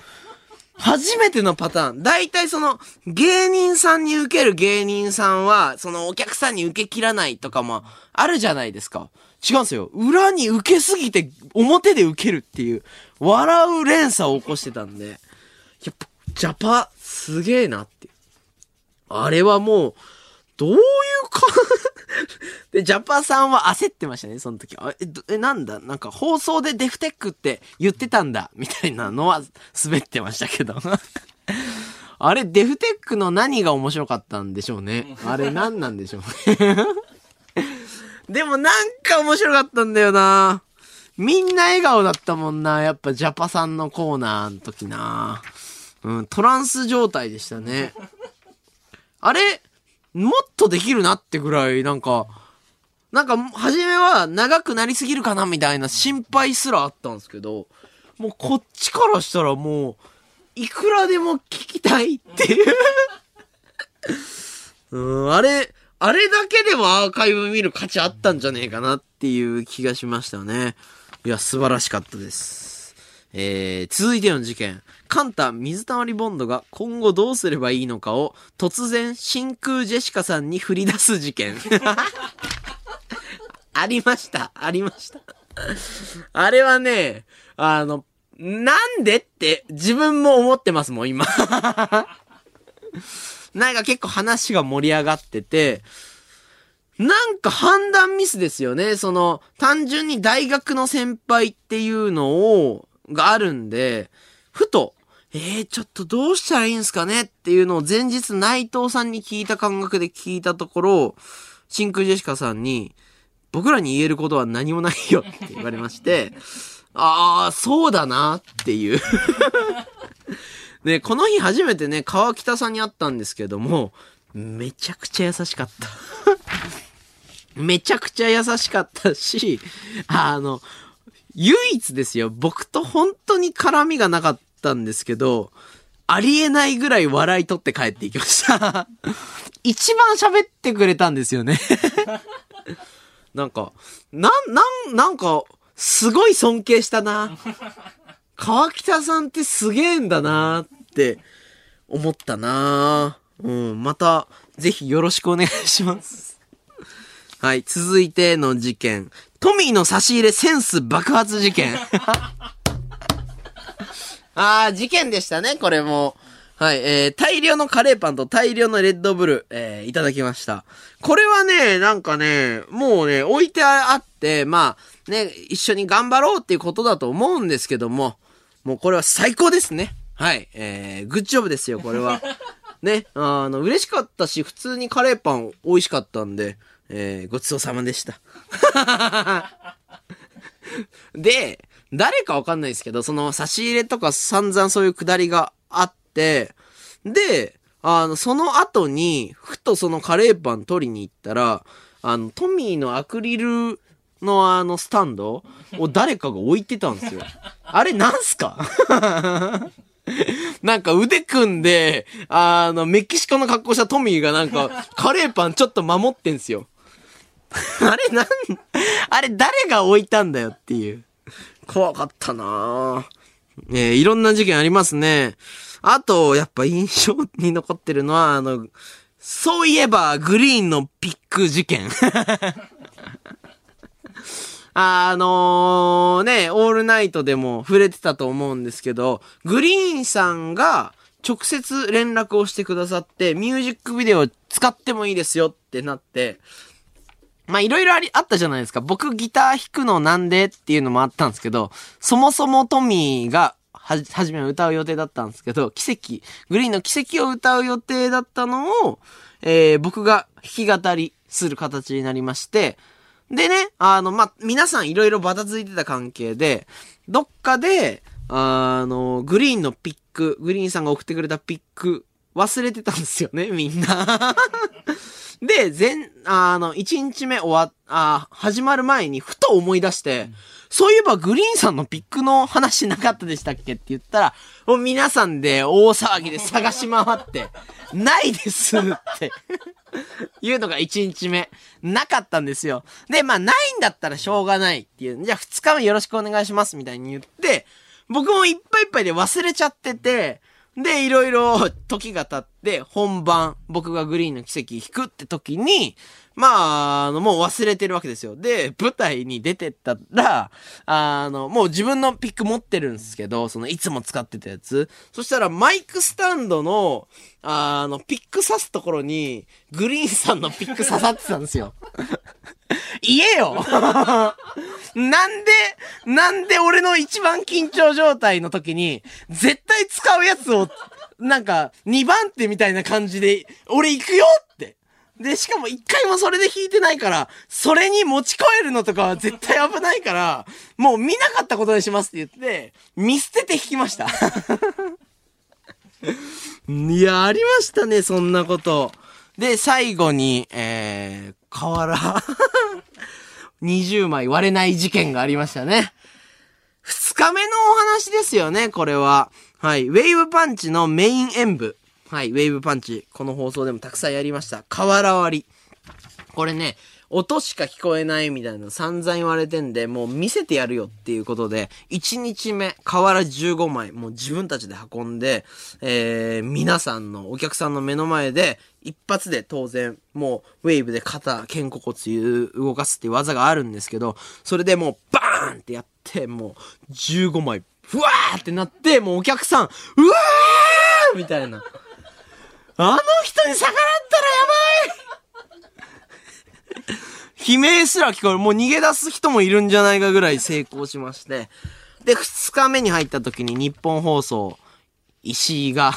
初めてのパターン。大体その、芸人さんに受ける芸人さんは、そのお客さんに受け切らないとかもあるじゃないですか。違うんですよ。裏に受けすぎて、表で受けるっていう、笑う連鎖を起こしてたんで、やっぱ、ジャパ、すげえなって。あれはもう、どういうか、で、ジャパさんは焦ってましたね、その時。あえ、え、なんだ？なんか放送でデフテックって言ってたんだ、みたいなのは滑ってましたけど。あれ、デフテックの何が面白かったんでしょうね。あれ何なんでしょうね。でもなんか面白かったんだよな。みんな笑顔だったもんな。やっぱジャパさんのコーナーの時な。うん、トランス状態でしたね。あれ、もっとできるなってぐらい、なんか、なんか、初めは長くなりすぎるかなみたいな心配すらあったんですけど、もうこっちからしたらもう、いくらでも聞きたいっていう。うん、あれ、あれだけでもアーカイブ見る価値あったんじゃねえかなっていう気がしましたね。いや、素晴らしかったです。えー、続いての事件。カンタ水溜りボンドが今後どうすればいいのかを突然真空ジェシカさんに振り出す事件。ありました。ありました。あれはね、あの、なんでって自分も思ってますもん、今。なんか結構話が盛り上がってて、なんか判断ミスですよね。その、単純に大学の先輩っていうのを、があるんで、ふと、えー、ちょっとどうしたらいいんすかねっていうのを前日内藤さんに聞いた感覚で聞いたところ、真空ジェシカさんに、僕らに言えることは何もないよって言われまして、ああ、そうだなっていう。で、この日初めてね、川北さんに会ったんですけども、めちゃくちゃ優しかった。めちゃくちゃ優しかったし、あの、唯一ですよ、僕と本当に絡みがなかったんですけど、ありえないぐらい笑い取って帰っていきました。一番喋ってくれたんですよね。なんか、なん、なん、なんか、すごい尊敬したな。川北さんってすげえんだなって思ったなうん、また、ぜひよろしくお願いします。はい、続いての事件。トミーの差し入れセンス爆発事件。あー、事件でしたね、これも。はい、えー、大量のカレーパンと大量のレッドブル、えー、いただきました。これはね、なんかね、もうね、置いてあって、まあ、ね、一緒に頑張ろうっていうことだと思うんですけども、もうこれは最高ですね。はい、えー、グッジョブですよ、これは。ね、あの、嬉しかったし、普通にカレーパン美味しかったんで、えー、ごちそうさまでした。で、誰かわかんないですけど、その差し入れとか散々そういうくだりがあって、で、あの、その後に、ふとそのカレーパン取りに行ったら、あの、トミーのアクリルのあのスタンドを誰かが置いてたんですよ。あれなんすか？なんか腕組んで、あの、メキシコの格好したトミーがなんか、カレーパンちょっと守ってんすよ。あれなん、あれ誰が置いたんだよっていう。怖かったなぁ。えーいろんな事件ありますね。あと、やっぱ印象に残ってるのは、あの、そういえば、グリーンのピック事件。あのね、オールナイトでも触れてたと思うんですけど、グリーンさんが直接連絡をしてくださって、ミュージックビデオ使ってもいいですよってなって、まあいろいろあり、あったじゃないですか。僕ギター弾くのなんでっていうのもあったんですけど、そもそもトミーがはじ、はじめ歌う予定だったんですけど、奇跡、グリーンの奇跡を歌う予定だったのを、えー、僕が弾き語りする形になりまして、でね、あの、まあ、皆さんいろいろバタついてた関係で、どっかで、あの、グリーンのピック、グリーンさんが送ってくれたピック、忘れてたんですよね、みんな。で、全、あの、1日目終わっ、あ始まる前にふと思い出して、そういえばグリーンさんのピックの話なかったでしたっけって言ったら、もう皆さんで大騒ぎで探し回って、ないですって。いうのが1日目。なかったんですよ。で、まあ、ないんだったらしょうがないっていう。じゃあ2日目よろしくお願いしますみたいに言って、僕もいっぱいいっぱいで忘れちゃってて、で、いろいろ時が経って、で本番、僕がグリーンの奇跡弾くって時に、まあ、あの、もう忘れてるわけですよ。で、舞台に出てったら、あの、もう自分のピック持ってるんですけど、その、いつも使ってたやつ。そしたら、マイクスタンドの、あの、ピック刺すところに、グリーンさんのピック刺さってたんですよ。言えよ なんで、なんで俺の一番緊張状態の時に、絶対使うやつを、なんか、2番手みたいな感じで、俺行くよって。で、しかも一回もそれで弾いてないから、それに持ち帰るのとかは絶対危ないから、もう見なかったことにしますって言って、見捨てて弾きました。いや、ありましたね、そんなこと。で、最後に、えー、瓦、20枚割れない事件がありましたね。二日目のお話ですよね、これは。はい。ウェーブパンチのメイン演舞。はい。ウェーブパンチ。この放送でもたくさんやりました。瓦割り。これね、音しか聞こえないみたいな散々言われてんで、もう見せてやるよっていうことで、1日目、瓦15枚、もう自分たちで運んで、えー、皆さんの、お客さんの目の前で、一発で当然、もう、ウェーブで肩、肩甲骨動かすっていう技があるんですけど、それでもう、バーンってやって、もう、15枚、ふわーってなって、もうお客さん、うわーみたいな。あの人に逆らったらやばい悲鳴すら聞こえる。もう逃げ出す人もいるんじゃないかぐらい成功しまして。で、二日目に入った時に日本放送、石井が、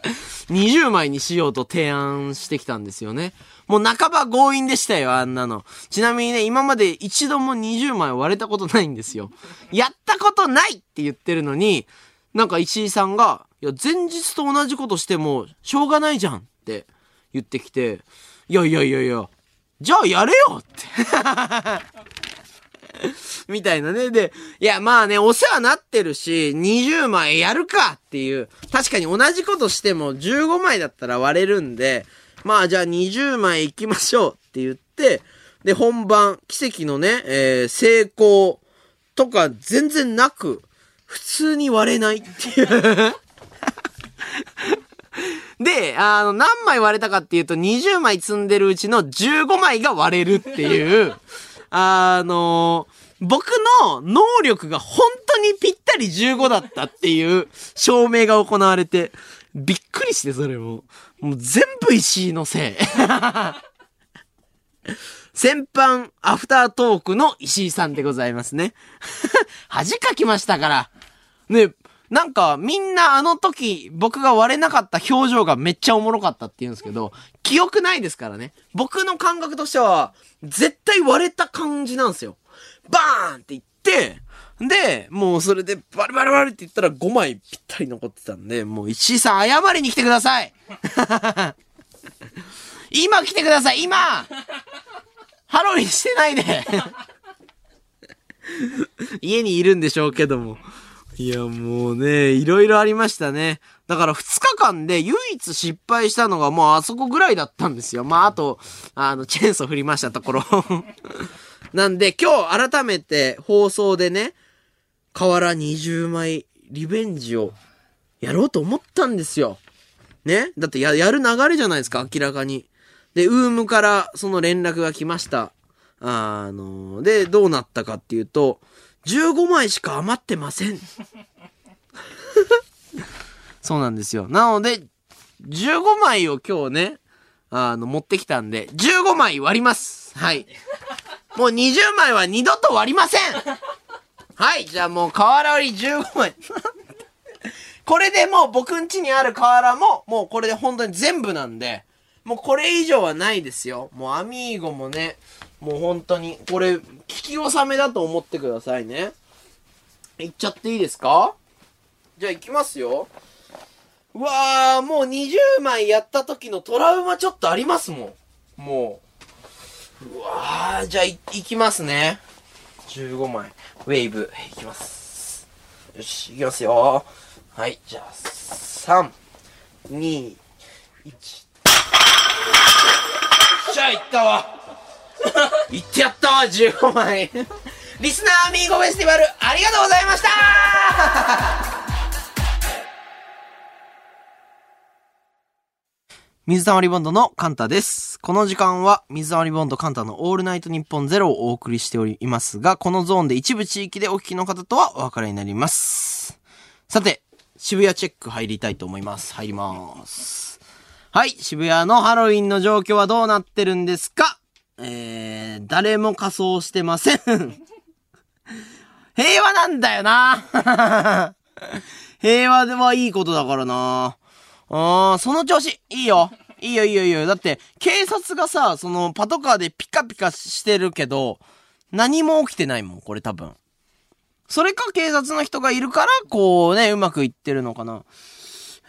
20枚にしようと提案してきたんですよね。もう半ば強引でしたよ、あんなの。ちなみにね、今まで一度も20枚割れたことないんですよ。やったことないって言ってるのに、なんか石井さんが、いや、前日と同じことしても、しょうがないじゃんって言ってきて、いやいやいやいや、じゃあやれよって。みたいなね。で、いや、まあね、お世話なってるし、20枚やるかっていう。確かに同じことしても15枚だったら割れるんで、まあじゃあ20枚行きましょうって言って、で、本番、奇跡のね、えー成功とか全然なく、普通に割れないっていう。で、あの、何枚割れたかっていうと、20枚積んでるうちの15枚が割れるっていう、あの僕の能力が本当にぴったり15だったっていう証明が行われて、びっくりして、それも。もう全部石井のせい。先般アフタートークの石井さんでございますね。恥かきましたから。ね、なんかみんなあの時僕が割れなかった表情がめっちゃおもろかったって言うんですけど、記憶ないですからね。僕の感覚としては、絶対割れた感じなんですよ。バーンって言って、で、もうそれでバリバリバリって言ったら5枚ぴったり残ってたんで、もう石井さん謝りに来てください 今来てください今ハロウィンしてないで 家にいるんでしょうけども。いや、もうね、いろいろありましたね。だから2日間で唯一失敗したのがもうあそこぐらいだったんですよ。まあ、あと、あの、チェーンソー振りましたところ。なんで、今日改めて放送でね、河原20枚リベンジをやろうと思ったんですよ。ね？だってや、やる流れじゃないですか、明らかに。で、ウームからその連絡が来ました。あの、で、どうなったかっていうと、15枚しか余ってません。そうなんですよ。なので、15枚を今日ね、あの、持ってきたんで、15枚割ります。はい。もう20枚は二度と割りませんはい、じゃあもう瓦割り15枚。これでもう僕ん家にある瓦も、もうこれで本当に全部なんで、もうこれ以上はないですよ。もうアミーゴもね、もう本当に、これ、聞き納めだと思ってくださいね。いっちゃっていいですか？じゃあ行きますよ。うわー、もう20枚やった時のトラウマちょっとありますもん。もう。うわー、じゃあい、いきますね。15枚。ウェーブ、いきます。よし、いきますよ。はい、じゃあ、3、2、1。しゃ、いったわ。いってやったわ、15枚。リスナーアミーゴフェスティバル、ありがとうございました 水溜りボンドのカンタです。この時間は水溜りボンドカンタのオールナイトニッポンゼロをお送りしておりますが、このゾーンで一部地域でお聞きの方とはお別れになります。さて、渋谷チェック入りたいと思います。入ります。はい、渋谷のハロウィンの状況はどうなってるんですか？えー、誰も仮装してません。平和なんだよな 平和ではいいことだからなあー、その調子、いいよ。いいよいいよいいよ。だって、警察がさ、その、パトカーでピカピカしてるけど、何も起きてないもん、これ多分。それか警察の人がいるから、こうね、うまくいってるのかな。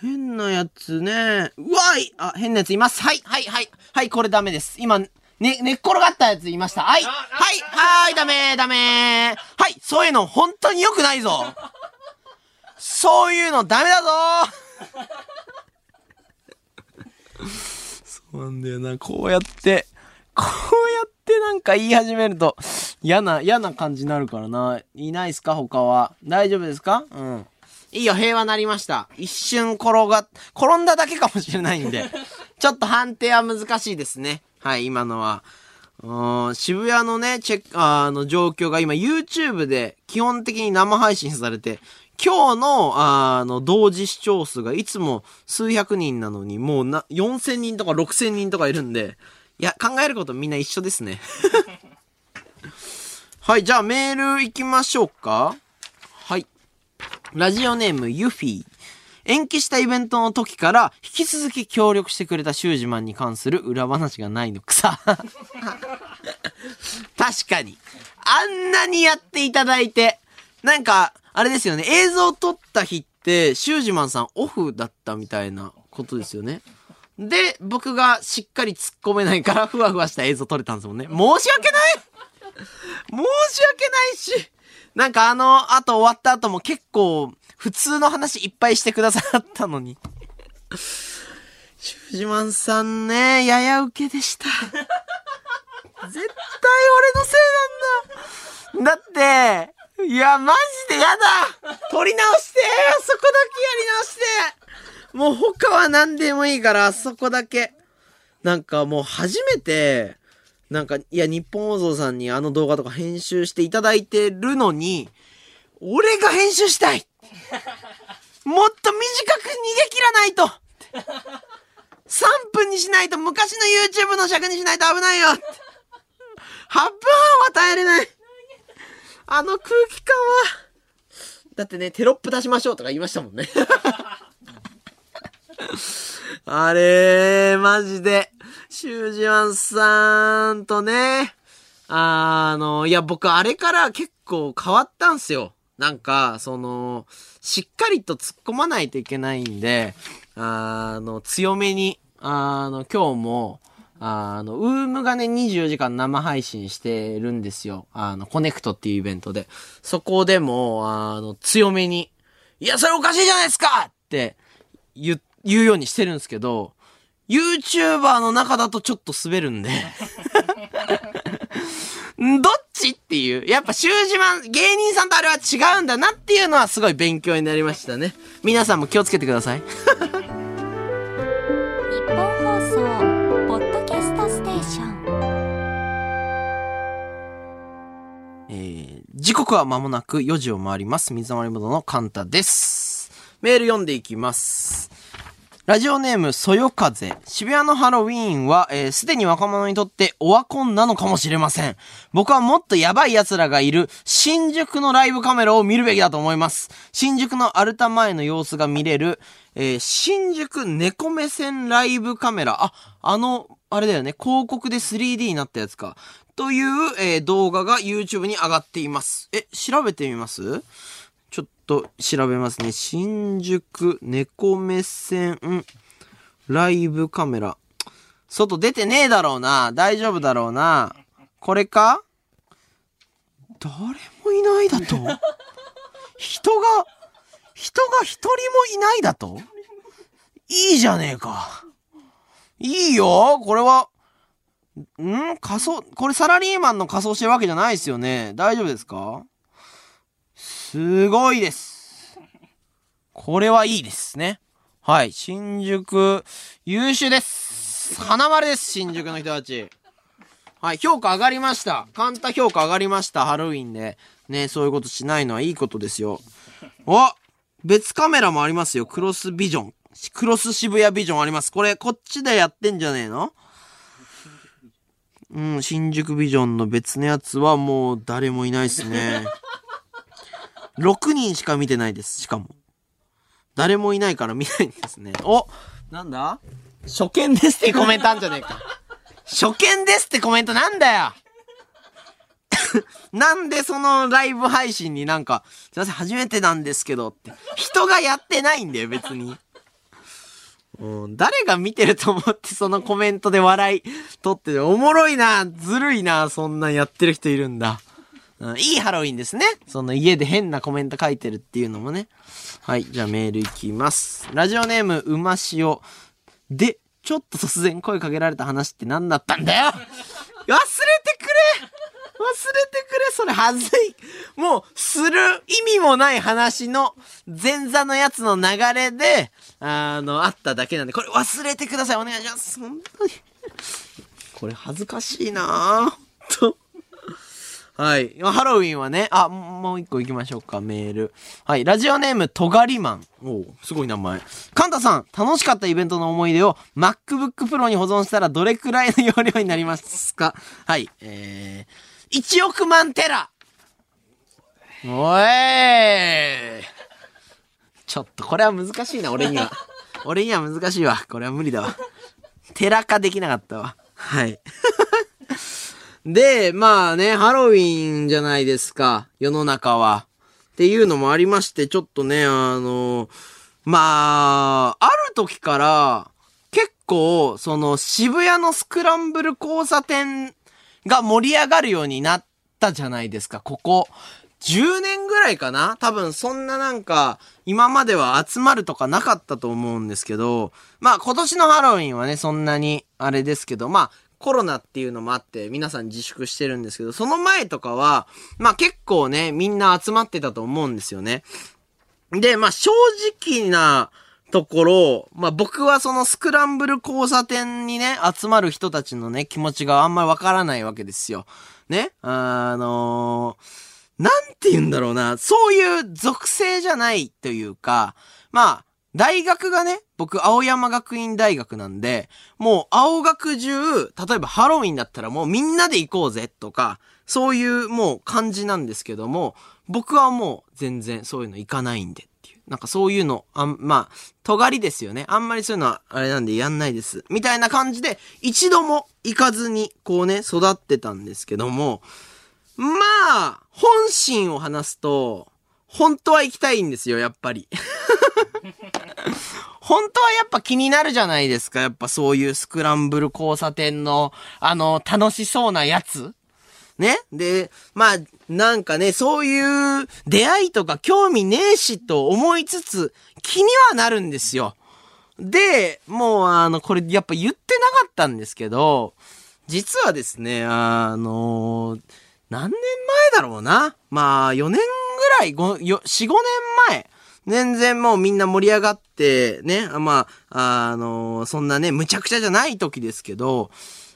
変なやつね。うわいあ、変なやついます。はい、はい、はい。はい、これダメです。今、ね、寝っ転がったやついました。はい、はい、はい、ダメ、ダメ。はい、そういうの本当に良くないぞ。そういうのダメだぞそうなんだよな。こうやって、こうやってなんか言い始めると、嫌な、嫌な感じになるからな。いないっすか？他は。大丈夫ですか？うん。いいよ、平和なりました。一瞬転が、転んだだけかもしれないんで。ちょっと判定は難しいですね。はい、今のは。うーん渋谷のね、チェック、あの、状況が今 YouTube で基本的に生配信されて、今日の、あの、同時視聴数がいつも数百人なのに、もうな、4000人とか6000人とかいるんで、いや、考えることみんな一緒ですね。はい、じゃあメール行きましょうか。ラジオネームユフィ。延期したイベントの時から引き続き協力してくれたシュージマンに関する裏話がないのくさ。確かに。あんなにやっていただいて、なんか、あれですよね、映像撮った日って、シュージマンさんオフだったみたいなことですよね。で、僕がしっかり突っ込めないから、ふわふわした映像撮れたんですもんね。申し訳ない申し訳ないし、なんかあの後終わった後も結構、普通の話いっぱいしてくださったのに。シュージマンさんね、やや受けでした。絶対俺のせいなんだ。だって、いや、マジでやだ撮り直してそこだけやり直してもう他は何でもいいから、あそこだけ。なんかもう初めて、なんか、いや、日本放送さんにあの動画とか編集していただいてるのに、俺が編集したいもっと短く逃げ切らないと !3 分にしないと昔の YouTube の尺にしないと危ないよ !8 分半は耐えれないあの空気感は、だってね、テロップ出しましょうとか言いましたもんね。あれマジで、シュージワンさんとね、あの、いや、僕、あれから結構変わったんすよ。なんか、その、しっかりと突っ込まないといけないんで、あの、強めに、あの、今日も、あの、ウームがね、24時間生配信してるんですよ。あの、コネクトっていうイベントで。そこでも、あの、強めに、いや、それおかしいじゃないですかって言う、言うようにしてるんですけど、YouTuber の中だとちょっと滑るんで。どっちしっていう。やっぱ、シュージマン、芸人さんとあれは違うんだなっていうのはすごい勉強になりましたね。皆さんも気をつけてください。日本放送ポッドキャストステーションえー、時刻は間もなく4時を回ります。水溜りボンドのカンタです。メール読んでいきます。ラジオネーム、そよ風。渋谷のハロウィーンは、えーすでに若者にとってオワコンなのかもしれません。僕はもっとヤバい奴らがいる新宿のライブカメラを見るべきだと思います。新宿のアルタ前の様子が見れる、えー新宿猫目線ライブカメラ。あ、あの、あれだよね、広告で 3D になったやつか。という、えー動画が YouTube に上がっています。え、調べてみます？と調べますね。新宿猫目線ライブカメラ。外出てねえだろうな。大丈夫だろうな。これか？誰もいないだと？人が、人が一人もいないだと？いいじゃねえか。いいよこれは、ん？仮装、これサラリーマンの仮装してるわけじゃないですよね。大丈夫ですか？すごいです。これはいいですね。はい。新宿、優秀です。花丸です、新宿の人たち。はい。評価上がりました。カンタ評価上がりました。ハロウィンで。ね、そういうことしないのはいいことですよ。お別カメラもありますよ。クロスビジョン。クロス渋谷ビジョンあります。これ、こっちでやってんじゃねえの？うん、新宿ビジョンの別のやつはもう誰もいないですね。6人しか見てないです、しかも。誰もいないから見ないんですね。おなんだ？初見ですってコメントあんじゃねえか。初見ですってコメントなんだよ なんでそのライブ配信になんか、すいません、初めてなんですけどって。人がやってないんだよ、別に。うん、誰が見てると思ってそのコメントで笑い取ってるおもろいな、ずるいな、そんなんやってる人いるんだ。うん、いいハロウィンですね。その家で変なコメント書いてるっていうのもね。はい、じゃあメールいきます。ラジオネーム、うましお。で、ちょっと突然声かけられた話って何だったんだよ忘れてくれ忘れてくれそれはずいもう、する意味もない話の前座のやつの流れで、あの、あっただけなんで、これ忘れてください。お願いします。本当に。これ恥ずかしいなぁ。と。はい。ハロウィンはね、あ、もう一個行きましょうか、メール。はい。ラジオネーム、とがりマン。おうすごい名前。カンタさん、楽しかったイベントの思い出を MacBook Pro に保存したらどれくらいの容量になりますか？はい。えー、1億万テラおいちょっと、これは難しいな、俺には。俺には難しいわ。これは無理だわ。テラ化できなかったわ。はい。で、まあね、ハロウィンじゃないですか、世の中は。っていうのもありまして、ちょっとね、あの、まあ、ある時から、結構、その渋谷のスクランブル交差点が盛り上がるようになったじゃないですか、ここ。10年ぐらいかな。多分そんななんか、今までは集まるとかなかったと思うんですけど、まあ今年のハロウィンはね、そんなにあれですけど、まあコロナっていうのもあって皆さん自粛してるんですけど、その前とかは、まあ結構ね、みんな集まってたと思うんですよね。で、まあ正直なところ、まあ僕はそのスクランブル交差点にね、集まる人たちのね、気持ちがあんまりわからないわけですよ。ね？あのーなんて言うんだろうな、そういう属性じゃないというか、まあ、大学がね、僕、青山学院大学なんで、もう、青学中、例えばハロウィンだったらもうみんなで行こうぜとか、そういうもう感じなんですけども、僕はもう全然そういうの行かないんでっていう。なんかそういうの、あん、まあ、尖りですよね。あんまりそういうのはあれなんでやんないです。みたいな感じで、一度も行かずに、こうね、育ってたんですけども、まあ、本心を話すと、本当は行きたいんですよ、やっぱり。本当はやっぱ気になるじゃないですか。やっぱそういうスクランブル交差点の、あの、楽しそうなやつね？で、まあ、なんかね、そういう出会いとか興味ねえしと思いつつ、気にはなるんですよ。で、もうあの、これやっぱ言ってなかったんですけど、実はですね、あの、何年前だろうな？まあ、4年ぐらい、ごよ4、5年前。全然もうみんな盛り上がって、ね、まあ、あのそんなね、むちゃくちゃじゃない時ですけど、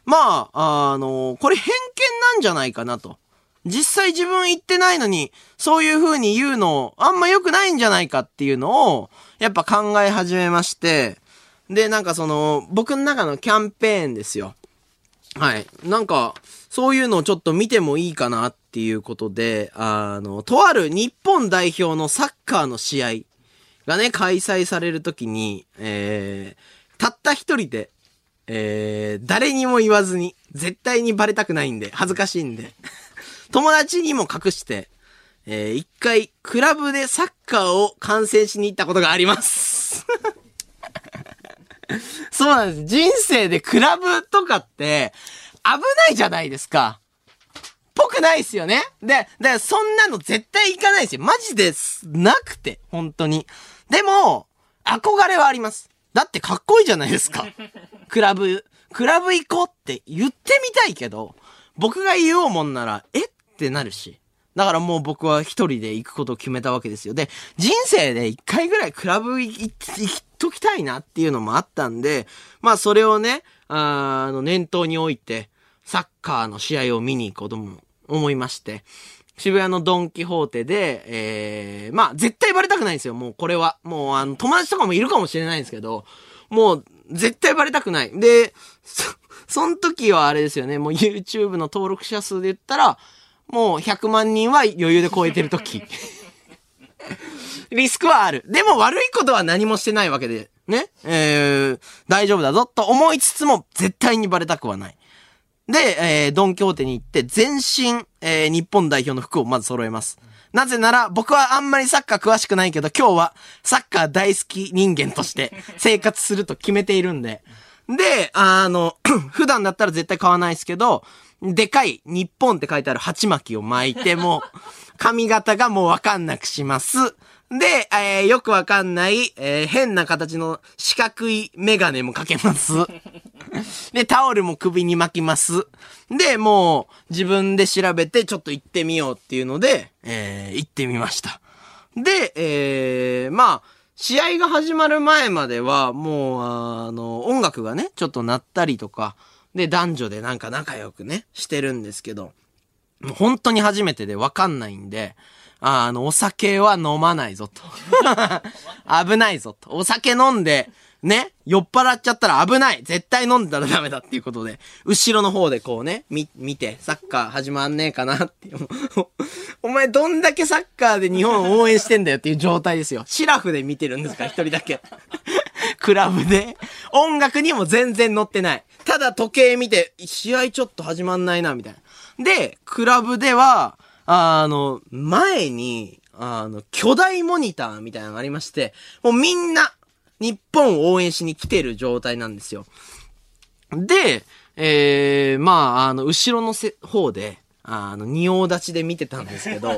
まあ、あのこれ偏見なんじゃないかなと。実際自分言ってないのに、そういう風に言うの、あんま良くないんじゃないかっていうのを、やっぱ考え始めまして、で、なんかその、僕の中のキャンペーンですよ。はい。なんか、そういうのをちょっと見てもいいかなっていうことで、あの、とある日本代表のサッカーの試合がね、開催されるときに、えー、たった一人で、えー、誰にも言わずに、絶対にバレたくないんで、恥ずかしいんで、友達にも隠して、えー、一回、クラブでサッカーを観戦しに行ったことがあります。そうなんです。人生でクラブとかって、危ないじゃないですか。ぽくないっすよね。で、だからそんなの絶対行かないですよ。マジです。なくて、本当に。でも、憧れはあります。だってかっこいいじゃないですか。クラブ、クラブ行こうって言ってみたいけど、僕が言おうもんなら、えってなるし。だからもう僕は一人で行くことを決めたわけですよ。で、人生で一回ぐらいクラブ行っときたいなっていうのもあったんで、まあそれをね、あの、念頭に置いて、サッカーの試合を見に行こうとも思いまして、渋谷のドンキホーテで、えー、まあ絶対バレたくないんですよ、もうこれは。もうあの、友達とかもいるかもしれないんですけど、もう絶対バレたくない。で、そ、その時はあれですよね、もう YouTube の登録者数で言ったら、もう100万人は余裕で超えてる時。リスクはある。でも悪いことは何もしてないわけで、ね。えー、大丈夫だぞと思いつつも絶対にバレたくはない。で、えー、ドンキホーテに行って全身、えー、日本代表の服をまず揃えます。なぜなら、僕はあんまりサッカー詳しくないけど、今日はサッカー大好き人間として 生活すると決めているんで。で、あの、普段だったら絶対買わないですけど、でかい日本って書いてある鉢巻きを巻いても、髪型がもうわかんなくします。で、えーよくわかんない、えー変な形の四角いメガネもかけます。で、タオルも首に巻きます。で、もう自分で調べてちょっと行ってみようっていうので、えー行ってみました。で、えーまあ、試合が始まる前までは、もう、あの、音楽がね、ちょっと鳴ったりとか、で、男女でなんか仲良くね、してるんですけど、もう本当に初めてでわかんないんで、あの、お酒は飲まないぞと。危ないぞと。お酒飲んで、ね、酔っ払っちゃったら危ない絶対飲んだらダメだっていうことで、後ろの方でこうね、み、見て、サッカー始まんねえかなって。お前どんだけサッカーで日本を応援してんだよっていう状態ですよ。シラフで見てるんですか、一人だけ。クラブで。音楽にも全然乗ってない。ただ時計見て、試合ちょっと始まんないな、みたいな。で、クラブでは、あの、前に、あの、巨大モニターみたいなのがありまして、もうみんな、日本を応援しに来てる状態なんですよ。で、えー、まあ、あの、後ろのせ方で、あの、仁王立ちで見てたんですけど、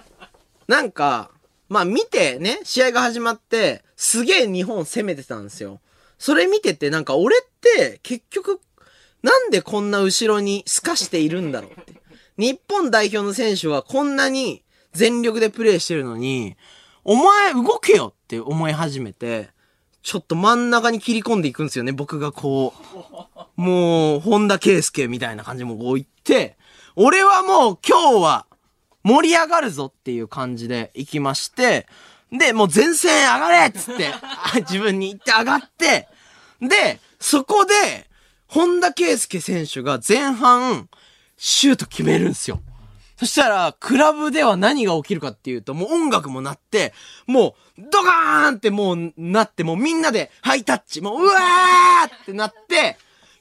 なんか、まあ見てね、試合が始まって、すげえ日本攻めてたんですよ。それ見てて、なんか俺って、結局、なんでこんな後ろに透かしているんだろうって。日本代表の選手はこんなに全力でプレーしてるのに、お前動けよって思い始めて、ちょっと真ん中に切り込んでいくんですよね、僕がこう。もう、本田圭佑みたいな感じもこう行って、俺はもう今日は盛り上がるぞっていう感じで行きまして、で、もう前線上がれっつって、自分に言って上がって、で、そこで、本田圭佑選手が前半、シュート決めるんですよ。そしたら、クラブでは何が起きるかっていうと、もう音楽も鳴って、もう、ドカーンってもうなって、もうみんなでハイタッチ、もう、うわーってなって、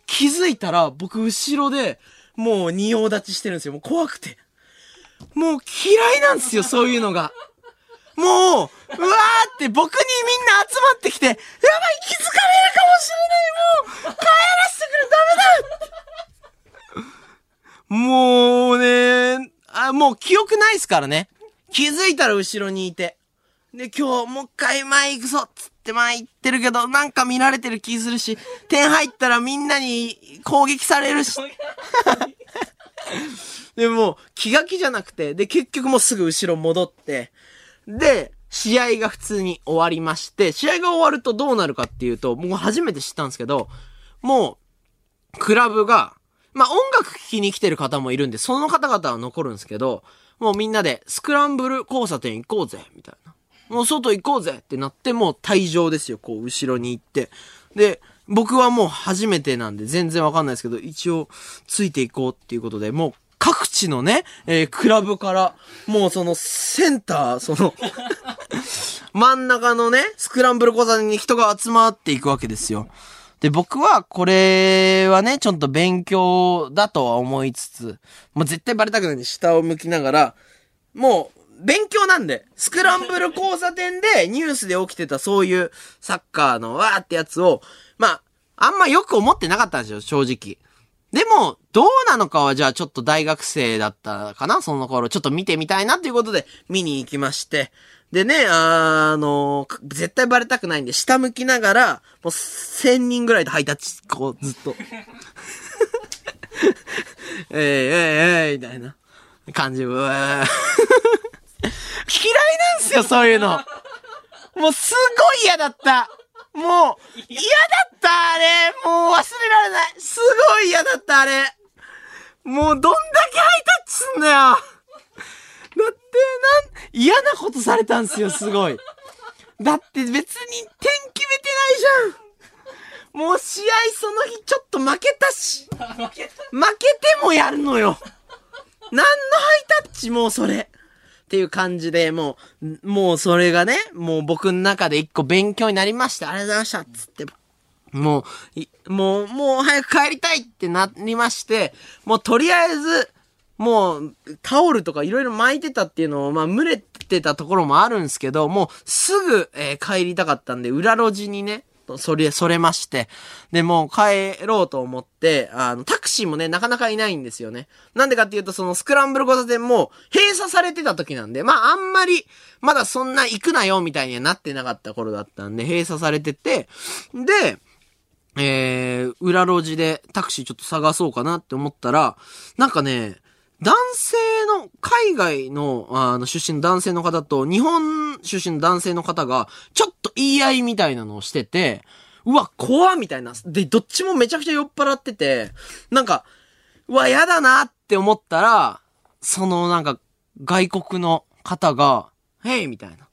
気づいたら、僕後ろで、もう仁王立ちしてるんですよ。もう怖くて。もう嫌いなんですよ、そういうのが。もう、うわーって僕にみんな集まってきて、やばい、気づかれるかもしれない、もう、帰らせてくれ、ダメだもうね、あ、もう記憶ないっすからね。気づいたら後ろにいて。で、今日もう一回前行くぞっつって前行ってるけど、なんか見られてる気するし、点入ったらみんなに攻撃されるし。でも、気が気じゃなくて、で、結局もうすぐ後ろ戻って、で、試合が普通に終わりまして、試合が終わるとどうなるかっていうと、もう初めて知ったんですけど、もう、クラブが、まあ、音楽聴きに来てる方もいるんで、その方々は残るんですけど、もうみんなで、スクランブル交差点行こうぜ、みたいな。もう外行こうぜってなって、もう退場ですよ、こう、後ろに行って。で、僕はもう初めてなんで全然わかんないですけど、一応、ついていこうっていうことで、もう、各地のね、えークラブから、もうその、センター、その、真ん中のね、スクランブル交差点に人が集まっていくわけですよ。で、僕はこれはね、ちょっと勉強だとは思いつつ、もう絶対バレたくないんで下を向きながら、もう、勉強なんで、スクランブル交差点でニュースで起きてたそういうサッカーのわーってやつを、まあ、あんまよく思ってなかったんですよ、正直。でも、どうなのかはじゃあちょっと大学生だったかなその頃、ちょっと見てみたいなっていうことで見に行きまして。でね、あの絶対バレたくないんで、下向きながら、もう千人ぐらいでハイタッチ、こう、ずっと。えいえいえいみたいな感じ、うわ 嫌いなんすよ、そういうの。もうすごい嫌だった。もう、嫌だった、あれ。もう忘れられない。すごい嫌だった、あれ。もうどんだけハイタッチすんだよ。だって、なん、嫌なことされたんすよ、すごい。だって別に点決めてないじゃん。もう試合その日ちょっと負けたし。負けてもやるのよ。何のハイタッチもうそれ。っていう感じで、もう、もうそれがね、もう僕の中で一個勉強になりました。ありがとうございました。つって。もう、もう、もう早く帰りたいってなりまして、もうとりあえず、もう、タオルとかいろいろ巻いてたっていうのを、まあ、蒸れてたところもあるんですけど、もう、すぐ、えー帰りたかったんで、裏路地にね、それ、それまして。で、もう帰ろうと思って、あの、タクシーもね、なかなかいないんですよね。なんでかっていうと、そのスクランブル交差点も閉鎖されてた時なんで、まあ、あんまり、まだそんな行くなよ、みたいにはなってなかった頃だったんで、閉鎖されてて、で、えー、裏路地でタクシーちょっと探そうかなって思ったら、なんかね、男性の、海外の、あの、出身の男性の方と、日本出身の男性の方が、ちょっと言い合いみたいなのをしてて、うわ、怖みたいな。で、どっちもめちゃくちゃ酔っ払ってて、なんか、うわ、やだなって思ったら、そのなんか、外国の方が、へいみたいな。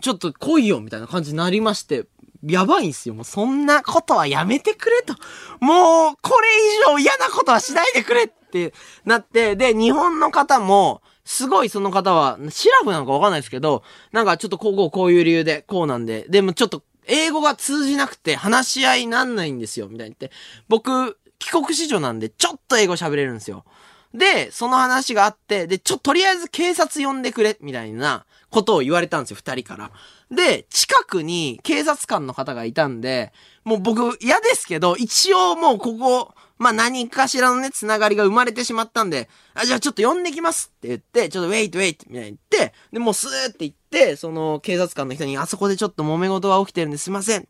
ちょっと来いよみたいな感じになりまして、やばいんすよ。もうそんなことはやめてくれと。もう、これ以上嫌なことはしないでくれっってなって、で、日本の方も、すごいその方は、シラフなのかわかんないですけど、なんかちょっとこうこうこういう理由で、こうなんで、でもちょっと英語が通じなくて話し合いなんないんですよ、みたいに言って。僕、帰国子女なんで、ちょっと英語喋れるんですよ。で、その話があって、で、ちょ、とりあえず警察呼んでくれ、みたいなことを言われたんですよ、二人から。で、近くに警察官の方がいたんで、もう僕嫌ですけど、一応もうここ、まあ、何かしらのね、つながりが生まれてしまったんで、あ、じゃあちょっと呼んできますって言って、ちょっとウェイトウェイトみたいに言って、で、もうスーって言って、その警察官の人に、あそこでちょっと揉め事が起きてるんですいません。っ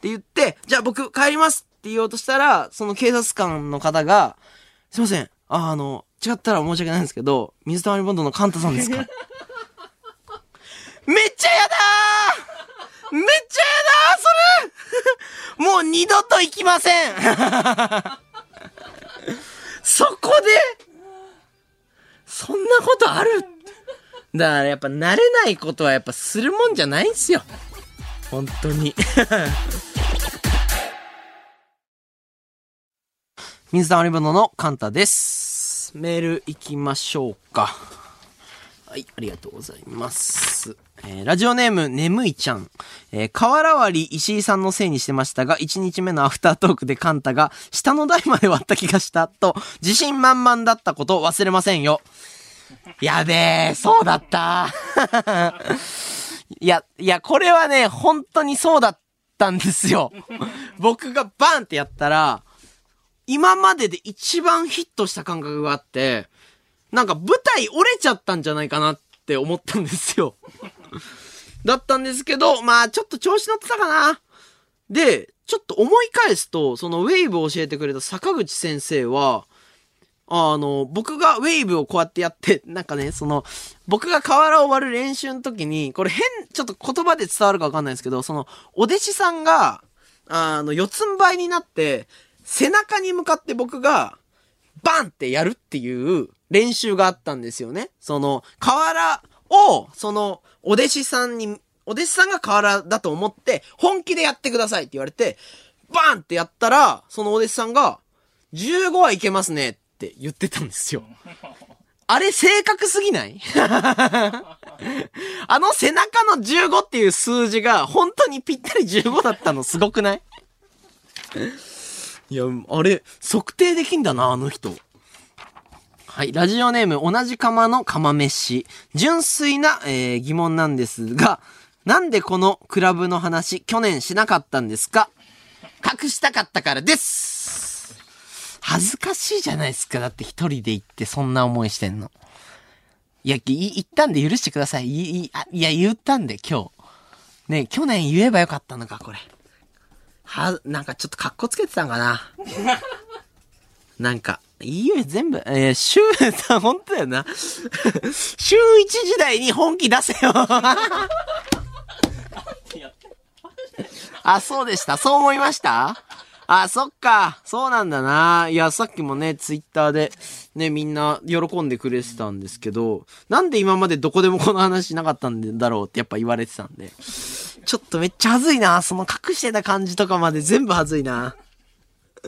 て言って、じゃあ僕帰りますって言おうとしたら、その警察官の方が、すいません。あ、あの、違ったら申し訳ないんですけど、水溜りボンドのカンタさんですか？めっちゃやだーめっちゃやだーそれ もう二度と行きません そこで？そんなことある？だからやっぱ慣れないことはやっぱするもんじゃないんすよ。本当に。水溜りボンドのカンタです。メール行きましょうか。はい、ありがとうございます。えーラジオネーム、眠いちゃん。えー、瓦割り石井さんのせいにしてましたが、1日目のアフタートークでカンタが、下の台まで割った気がした、と、自信満々だったことを忘れませんよ。やべえ、そうだった。い や、いや、これはね、本当にそうだったんですよ。僕がバーンってやったら、今までで一番ヒットした感覚があって、なんか舞台折れちゃったんじゃないかなって思ったんですよ。だったんですけど、まあちょっと調子乗ってたかな。で、ちょっと思い返すと、そのウェーブを教えてくれた坂口先生は、あの、僕がウェーブをこうやってやって、なんかね、その、僕が河原を割る練習の時に、これ変、ちょっと言葉で伝わるかわかんないですけど、その、お弟子さんが、あの、四つん這いになって、背中に向かって僕が、バンってやるっていう練習があったんですよね。その、河原を、その、お弟子さんに、お弟子さんが河原だと思って、本気でやってくださいって言われて、バーンってやったら、そのお弟子さんが、15はいけますねって言ってたんですよ。あれ正確すぎない？あの背中の15っていう数字が本当にぴったり15だったのすごくない？いや、あれ、測定できんだな、あの人。はい。ラジオネーム、同じ釜の釜飯。純粋な、えー疑問なんですが、なんでこのクラブの話、去年しなかったんですか？隠したかったからです恥ずかしいじゃないですか。だって一人で行ってそんな思いしてんの。いや、い言ったんで許してください。いいあいや、言ったんで、今日。ね去年言えばよかったのか、これ。は、なんかちょっと格好つけてたんかな。なんか、いいよ、全部。えー、週、本当だよな。週一時代に本気出せよ。あ、そうでした。そう思いました？あ、そっか。そうなんだな。いや、さっきもね、ツイッターで、ね、みんな喜んでくれてたんですけど、なんで今までどこでもこの話なかったんだろうってやっぱ言われてたんで。ちょっとめっちゃ恥ずいな。その隠してた感じとかまで全部恥ずいな。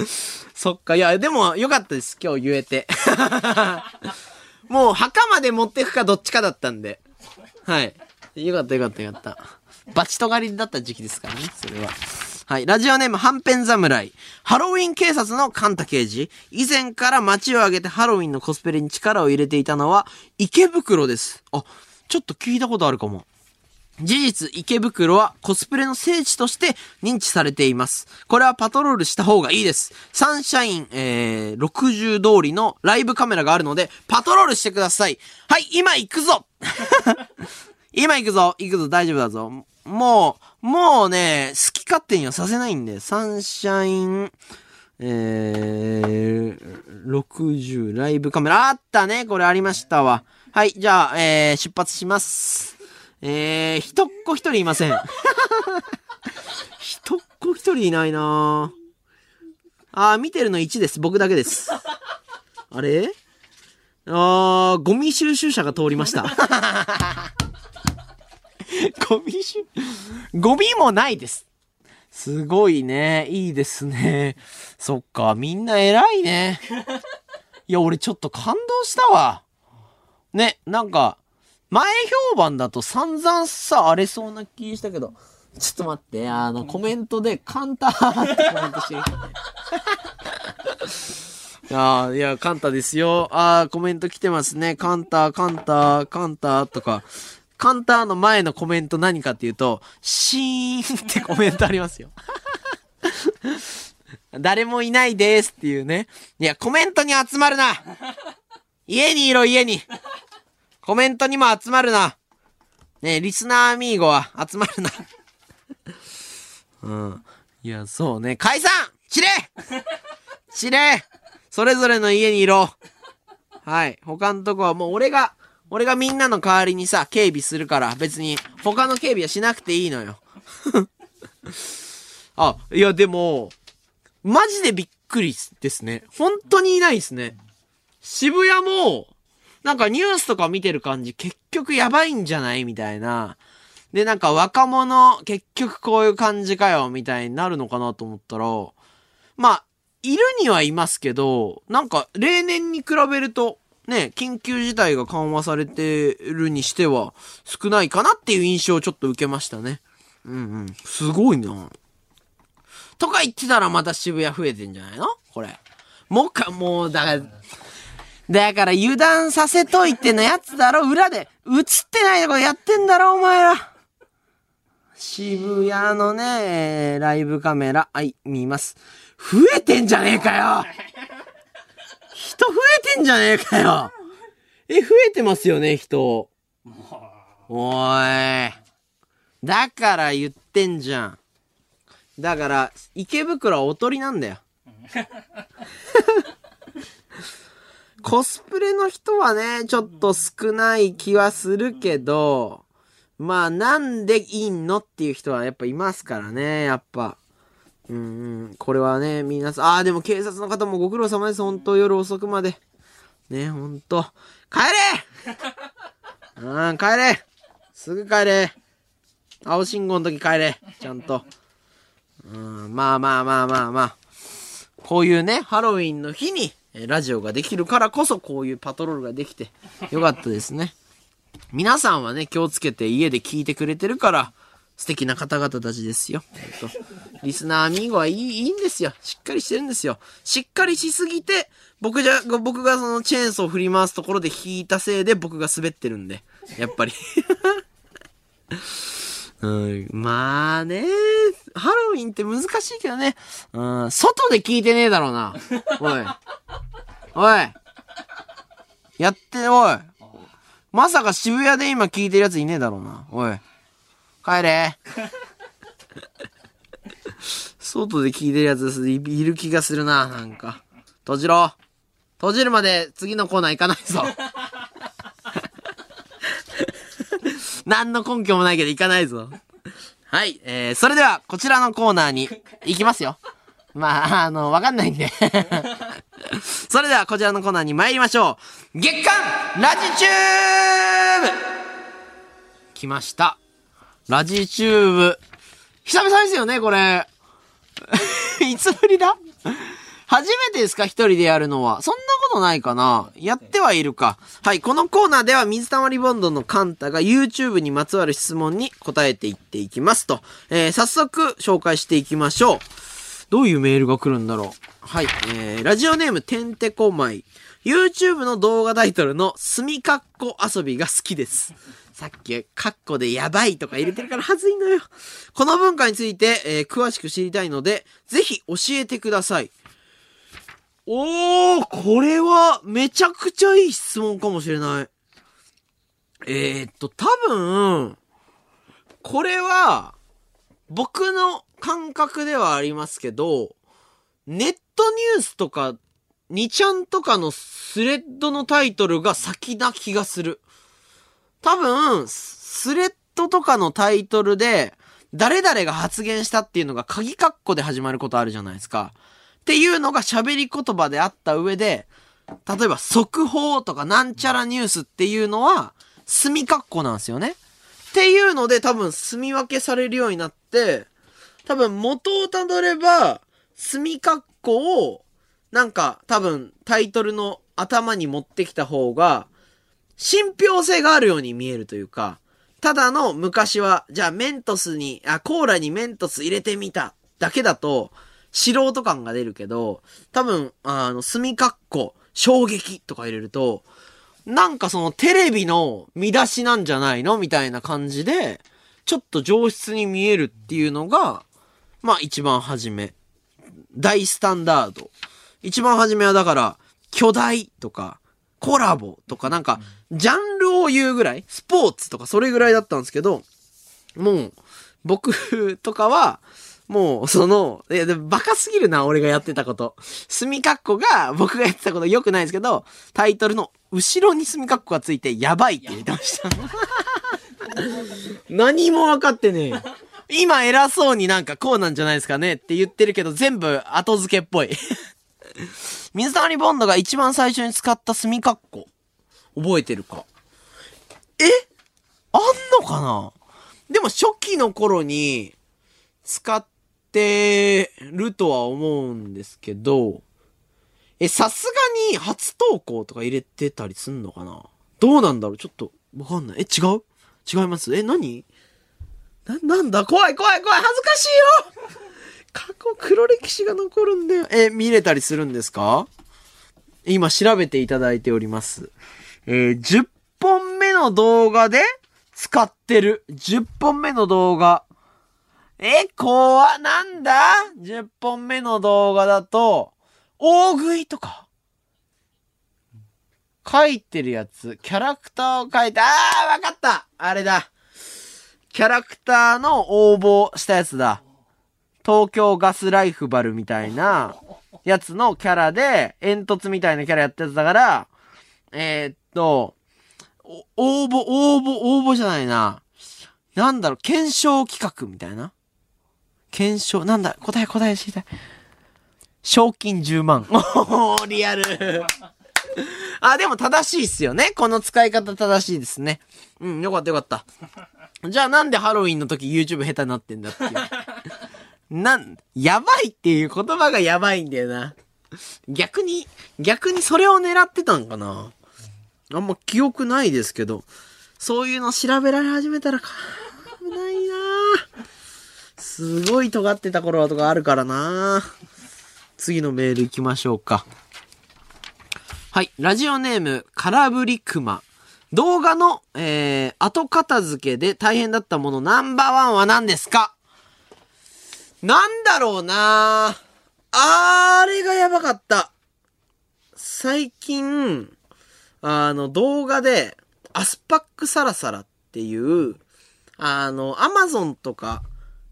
そっか。いや、でもよかったです。今日言えて。もう墓まで持ってくかどっちかだったんで。はい。よかったよかったよかった。バチと狩りだった時期ですからね、それは。はい。ラジオネーム、はんぺん侍。ハロウィン警察のカンタ刑事。以前から街を挙げてハロウィンのコスプレに力を入れていたのは、池袋です。あ、ちょっと聞いたことあるかも。事実、池袋はコスプレの聖地として認知されています。これはパトロールした方がいいです。サンシャイン、えー、60通りのライブカメラがあるので、パトロールしてください。はい、今行くぞ 今行くぞ行くぞ大丈夫だぞ。もう、もうね、好き勝手にはさせないんで、サンシャイン、えー、60ライブカメラ。あったねこれありましたわ。はい、じゃあ、えー、出発します。えー、一っ子一人いません。一っ子一人いないなあー、見てるの1です。僕だけです。あれ？あー、ゴミ収集車が通りました。ゴミ収、ゴミもないです。すごいね。いいですね。そっか、みんな偉いね。いや、俺ちょっと感動したわ。ね、なんか、前評判だと散々さ、荒れそうな気したけど、ちょっと待って、あの、コメントで、カンターってコメントしてる。いやーいや、カンタですよ。あーコメント来てますね。カンタ、カンタ、カンタとか。カンタの前のコメント何かっていうと、シーンってコメントありますよ。誰もいないですっていうね。いや、コメントに集まるな家にいろ、家にコメントにも集まるなねリスナーアミーゴは集まるな。うん。いや、そうね。解散散れ散れそれぞれの家にいろ。はい。他のとこはもう俺が、俺がみんなの代わりにさ、警備するから、別に他の警備はしなくていいのよ。あ、いやでも、マジでびっくりですね。本当にいないですね。渋谷も、なんかニュースとか見てる感じ、結局やばいんじゃない？みたいな。で、なんか若者、結局こういう感じかよ、みたいになるのかなと思ったら、まあ、いるにはいますけど、なんか例年に比べると、ね、緊急事態が緩和されてるにしては、少ないかなっていう印象をちょっと受けましたね。うんうん。すごいな。とか言ってたらまた渋谷増えてんじゃないの？これ。もうか、もう、だから、だから油断させといてのやつだろ、裏で。映ってないとこやってんだろ、お前ら。渋谷のね、ライブカメラ、はい、見ます。増えてんじゃねえかよ人増えてんじゃねえかよえ、増えてますよね、人。おい。だから言ってんじゃん。だから、池袋はおとりなんだよ。コスプレの人はね、ちょっと少ない気はするけど、まあ、なんでいいのっていう人はやっぱいますからね、やっぱ。うん、これはね、皆さん、ああ、でも警察の方もご苦労様です、本当夜遅くまで。ね、本当帰れうん、帰れ すぐ帰れ青信号の時帰れちゃんと。うん、まあまあまあまあまあ。こういうね、ハロウィンの日に、ラジオができるからこそ、こういうパトロールができて、よかったですね。皆さんはね、気をつけて家で聞いてくれてるから、素敵な方々たちですよ。ほんとリスナーアミーゴはいい、いいんですよ。しっかりしてるんですよ。しっかりしすぎて、僕じゃ、僕がそのチェーンソーを振り回すところで弾いたせいで僕が滑ってるんで。やっぱり。うん、まあね、ハロウィンって難しいけどね。うん、外で聞いてねえだろうな。おい。おい。やって、おい。まさか渋谷で今聞いてるやついねえだろうな。おい。帰れ。外で聞いてるやついいる気がするな、なんか。閉じろ。閉じるまで次のコーナー行かないぞ。何の根拠もないけど行かないぞ。はい、えー、それではこちらのコーナーに行きますよ。まあ、あの、わかんないんで。それではこちらのコーナーに参りましょう。月刊ラジチューブ来ました。ラジチューブ。久々ですよね、これ。いつぶりだ？初めてですか？一人でやるのは。そんなことないかな？やってはいるか。はい、このコーナーでは水溜りボンドのカンタが YouTube にまつわる質問に答えていっていきますと。えー、早速紹介していきましょう。どういうメールが来るんだろう？はい、えー、ラジオネームてんてこまい。YouTube の動画タイトルのすみかっこ遊びが好きです。さっき、カッコでやばいとか入れてるからはずいのよ。この文化について、えー詳しく知りたいので、ぜひ教えてください。おー、これはめちゃくちゃいい質問かもしれない。えー、っと、多分、これは、僕の感覚ではありますけど、ネットニュースとか、2ちゃんとかのスレッドのタイトルが先な気がする。多分、スレッドとかのタイトルで、誰々が発言したっていうのが鍵括弧で始まることあるじゃないですか。っていうのが喋り言葉であった上で、例えば速報とかなんちゃらニュースっていうのは、墨括弧なんですよね。っていうので多分住み分けされるようになって、多分元をたどれば、墨括弧を、なんか多分タイトルの頭に持ってきた方が、信憑性があるように見えるというか、ただの昔は、じゃあメントスに、あ、コーラにメントス入れてみただけだと、素人感が出るけど、多分、あの、墨括弧、衝撃とか入れると、なんかそのテレビの見出しなんじゃないのみたいな感じで、ちょっと上質に見えるっていうのが、まあ一番初め。大スタンダード。一番初めはだから、巨大とか、コラボとかなんか、ジャンルを言うぐらい、スポーツとかそれぐらいだったんですけど、もう、僕とかは、もう、その、いや、でもバカすぎるな、俺がやってたこと。墨括弧が、僕がやってたこと良くないですけど、タイトルの後ろに墨括弧がついて、やばいって入れてました。何も分かってねえよ。今偉そうになんかこうなんじゃないですかねって言ってるけど、全部後付けっぽい。水溜りボンドが一番最初に使った墨括弧。覚えてるかえ？あんのかな？でも初期の頃に使ってるとは思うんですけど、え、さすがに初投稿とか入れてたりすんのかな？どうなんだろう？ちょっとわかんない。え、違う？違います？え、何？な、なんだ？怖い怖い怖い恥ずかしいよ過去黒歴史が残るんだよ。え、見れたりするんですか？今調べていただいております。えー10本目の動画で使ってる。10本目の動画。え、怖なんだ ?10 本目の動画だと、大食いとか？書いてるやつ、キャラクターを書いて、あーわかったあれだ。キャラクターの応募したやつだ。東京ガスライフバルみたいなやつのキャラで、煙突みたいなキャラやったやつだから、えーっと、応募、応募、応募じゃないな。なんだろう、検証企画みたいな。検証、なんだ、答え答え知りたい。賞金10万。おー、リアル。あ、でも正しいっすよね。この使い方正しいですね。うん、よかったよかった。じゃあなんでハロウィンの時 YouTube 下手になってんだっていう。なん、やばいっていう言葉がやばいんだよな。逆に、逆にそれを狙ってたんかな。あんま記憶ないですけど、そういうの調べられ始めたらか、危ないなぁすごい尖ってた頃とかあるからな次のメール行きましょうか。はい。ラジオネーム、空振り熊。動画の、えー、後片付けで大変だったものナンバーワンは何ですか？なんだろうなあれがやばかった。最近、あの、動画で、アスパックサラサラっていう、あの、アマゾンとか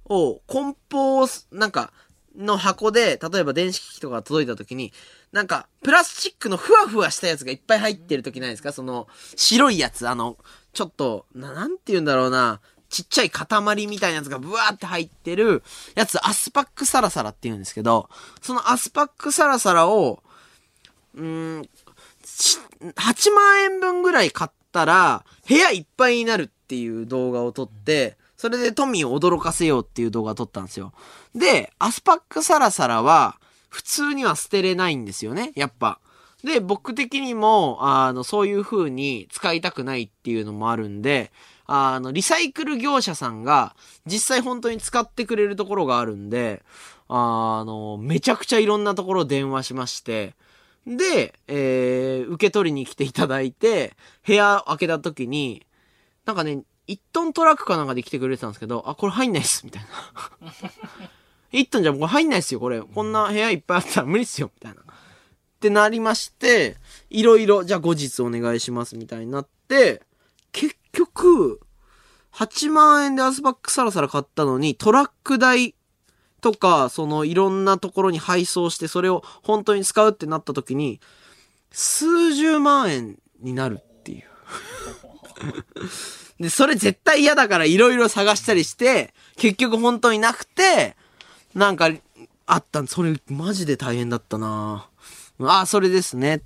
を梱包、なんか、の箱で、例えば電子機器とか届いた時に、なんか、プラスチックのふわふわしたやつがいっぱい入ってる時ないですか？その、白いやつ、あの、ちょっと、な、んて言うんだろうな、ちっちゃい塊みたいなやつがブワーって入ってるやつ、アスパックサラサラって言うんですけど、そのアスパックサラサラを、うーん、8万円分ぐらい買ったら、部屋いっぱいになるっていう動画を撮って、それでトミーを驚かせようっていう動画を撮ったんですよ。で、アスパックサラサラは、普通には捨てれないんですよね、やっぱ。で、僕的にも、あの、そういう風に使いたくないっていうのもあるんで、あの、リサイクル業者さんが、実際本当に使ってくれるところがあるんで、あの、めちゃくちゃいろんなところ電話しまして、で、えー、受け取りに来ていただいて、部屋開けた時に、なんかね、1トントラックかなんかで来てくれてたんですけど、あ、これ入んないっす、みたいな。1トンじゃこれ入んないっすよ、これ。こんな部屋いっぱいあったら無理っすよ、みたいな。ってなりまして、いろいろ、じゃあ後日お願いします、みたいになって、結局、8万円でアスパックサラサラ買ったのに、トラック代とか、そのいろんなところに配送して、それを本当に使うってなった時に、数十万円になるっていう。で、それ絶対嫌だからいろいろ探したりして、結局本当になくて、なんか、あったそれマジで大変だったなあ、それですね。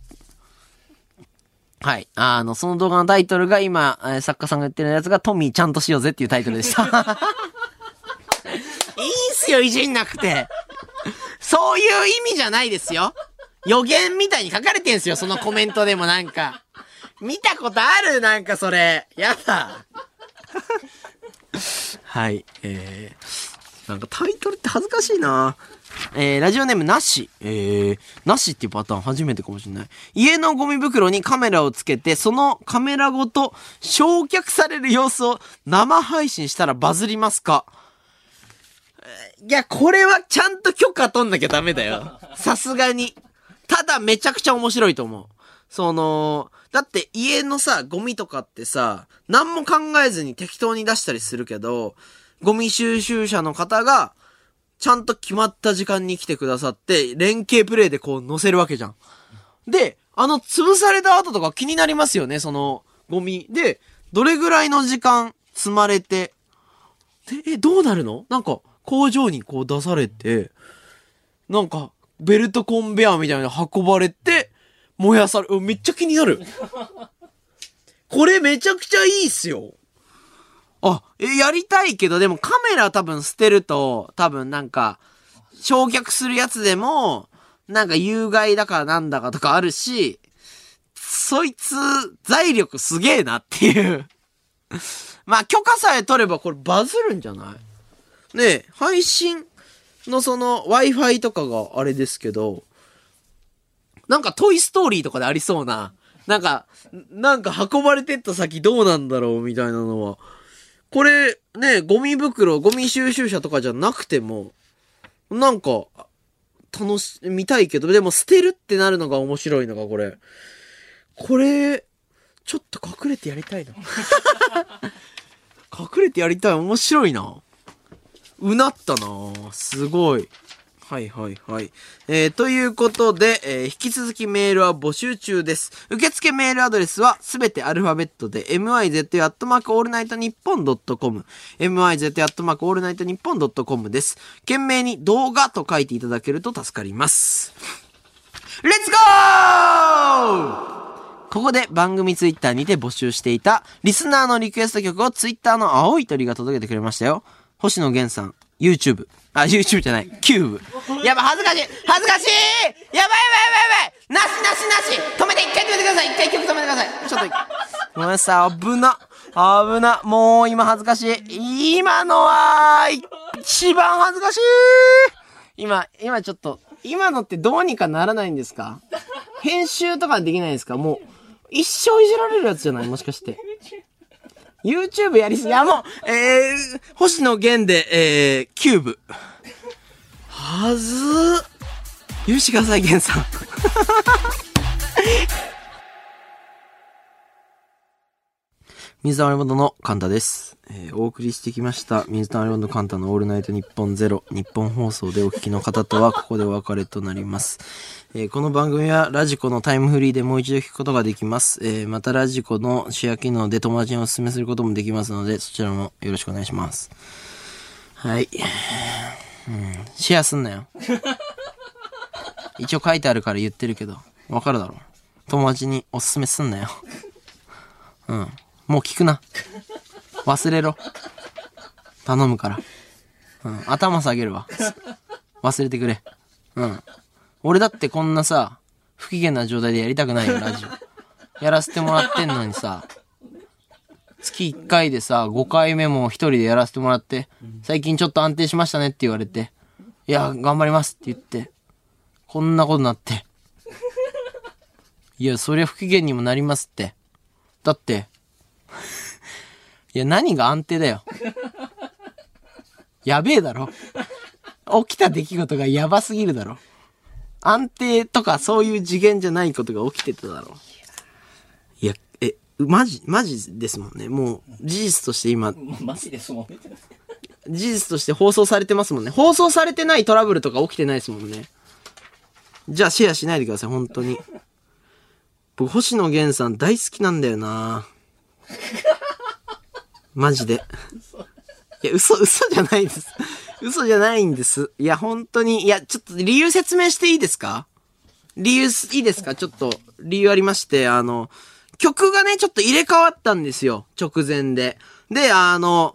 はい。あの、その動画のタイトルが今、作家さんが言ってるやつがトミーちゃんとしようぜっていうタイトルでした。いいんすよ、いじんなくて。そういう意味じゃないですよ。予言みたいに書かれてんすよ、そのコメントでもなんか。見たことあるなんかそれ。やだ。はい。えー、なんかタイトルって恥ずかしいなえー、ラジオネームなし。えー、なしっていうパターン初めてかもしれない。家のゴミ袋にカメラをつけて、そのカメラごと焼却される様子を生配信したらバズりますか？いや、これはちゃんと許可取んなきゃダメだよ。さすがに。ただめちゃくちゃ面白いと思う。その、だって家のさ、ゴミとかってさ、何も考えずに適当に出したりするけど、ゴミ収集車の方が、ちゃんと決まった時間に来てくださって、連携プレイでこう乗せるわけじゃん。で、あの潰された後とか気になりますよね、そのゴミ。で、どれぐらいの時間積まれて、で、え、どうなるの？なんか、工場にこう出されて、なんか、ベルトコンベアみたいなの運ばれて、燃やされ、めっちゃ気になる。これめちゃくちゃいいっすよ。あ、え、やりたいけど、でもカメラ多分捨てると、多分なんか、焼却するやつでも、なんか有害だからなんだかとかあるし、そいつ、財力すげえなっていう。まあ、許可さえ取ればこれバズるんじゃない？ねえ、配信のその Wi-Fi とかがあれですけど、なんかトイストーリーとかでありそうな、なんか、なんか運ばれてった先どうなんだろうみたいなのは、これね、ゴミ袋、ゴミ収集車とかじゃなくても、なんか、楽し、見たいけど、でも捨てるってなるのが面白いのがこれ。これ、ちょっと隠れてやりたいな。隠れてやりたい。面白いな。うなったな。すごい。はいはいはい。えー、ということで、えー引き続きメールは募集中です。受付メールアドレスはすべてアルファベットで、myz アットマークオールナイトニッポンドットコム、myz アットマークオールナイトニッポンドットコムです。件名に動画と書いていただけると助かります。レッツゴーここで番組ツイッターにて募集していたリスナーのリクエスト曲をツイッターの青い鳥が届けてくれましたよ。星野源さん、YouTube。あ、YouTube じゃない、キューブ。やば、恥ずかしい。恥ずかしい。やばいやばいやばいやばい。なしなしなし。止めて一回止めてください。一回曲止めてください。ちょっと、ごめんなさい、危な。危な。もう今恥ずかしい。今のは、一番恥ずかしい。今、今ちょっと、今のってどうにかならないんですか？編集とかできないですか？もう、一生いじられるやつじゃない？もしかして。YouTube やりすぎ。いや、もう、えー、星野源で、えー、キューブ。はずー。許してください、源さん。水溜りボンドのカンタです。えーお送りしてきました、水溜りボンドカンタのオールナイトニッポンゼロ、ニッポン放送でお聞きの方とは、ここでお別れとなります。えーこの番組は radiko のタイムフリーでもう一度聞くことができます。えーまた radiko のシェア機能で友達にお勧めすることもできますので、そちらもよろしくお願いします。はい。うん、シェアすんなよ。一応書いてあるから言ってるけど、わかるだろ。友達にお勧めすんなよ。うん。もう聞くな。忘れろ。頼むから。うん。頭下げるわ。忘れてくれ。うん。俺だってこんなさ、不機嫌な状態でやりたくないよ、ラジオ。やらせてもらってんのにさ、月1回でさ、5回目も一人でやらせてもらって、最近ちょっと安定しましたねって言われて、いや、頑張りますって言って、こんなことなって。いや、そりゃ不機嫌にもなりますって。だって、いや、何が安定だよ。やべえだろ。起きた出来事がやばすぎるだろ。安定とかそういう次元じゃないことが起きてただろ。いや、え、マジ、マジですもんね。もう、事実として今、マジですもんね。事実として放送されてますもんね。放送されてないトラブルとか起きてないですもんね。じゃあシェアしないでください、本当に。僕、星野源さん大好きなんだよなマジで。いや、嘘、嘘じゃないです。嘘じゃないんです。いや、本当に。いや、ちょっと理由説明していいですか？理由、いいですか？ちょっと、理由ありまして、あの、曲がね、ちょっと入れ替わったんですよ。直前で。で、あの、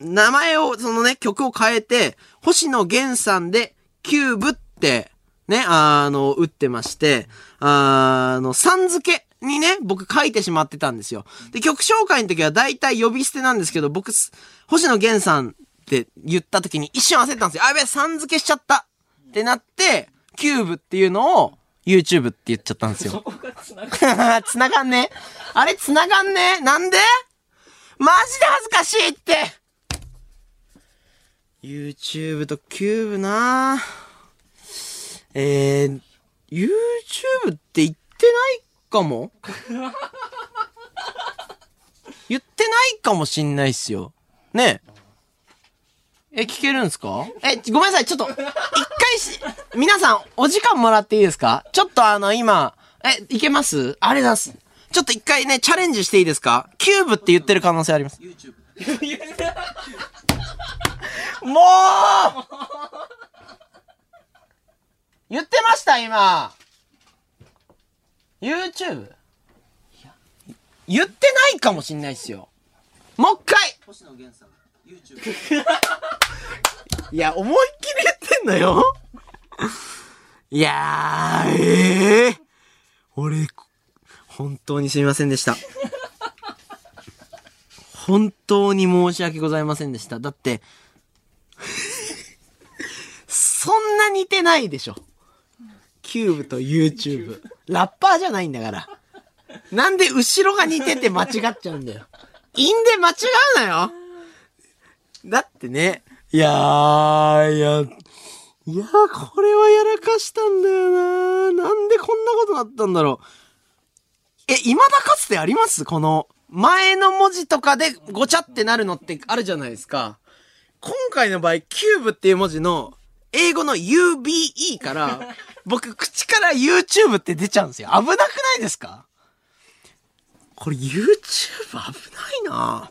名前を、そのね、曲を変えて、星野源さんで、キューブって、ね、あの、打ってまして、あの、さん付けにね、僕書いてしまってたんですよ。で、曲紹介の時は大体呼び捨てなんですけど、僕、す星野源さんって言った時に一瞬焦ったんですよ。あ、やべえ、さん付けしちゃったってなって、キューブっていうのを、YouTube って言っちゃったんですよ。繋がんねあれ繋がんねなんで？マジで恥ずかしいって !YouTube とキューブなぁえー、YouTube って言ってないかも言ってないかもしんないっすよ。ねえ。え、聞けるんすか？え、ごめんなさい、ちょっと、一回し、皆さん、お時間もらっていいですか？ちょっとあの、今、え、いけます？あれだす。ちょっと一回ね、チャレンジしていいですか？キューブって言ってる可能性あります。もう 言ってました、今。YouTube? 言ってないかもしんないっすよ。もう一回星野源さん、YouTube。いや、思いっきり言ってんのよ。いやー、ええー。俺、本当にすみませんでした。本当に申し訳ございませんでした。だって、そんな似てないでしょ。キューブと YouTube。ラッパーじゃないんだから。なんで後ろが似てて間違っちゃうんだよ。韻で間違うなよだってね、いやー、いや、いやー、これはやらかしたんだよななんでこんなことなったんだろう。え、未だかつてあります？この、前の文字とかでごちゃってなるのってあるじゃないですか。今回の場合、キューブっていう文字の英語の UBE から、僕、口から YouTube って出ちゃうんですよ。危なくないですか？これ YouTube 危ないな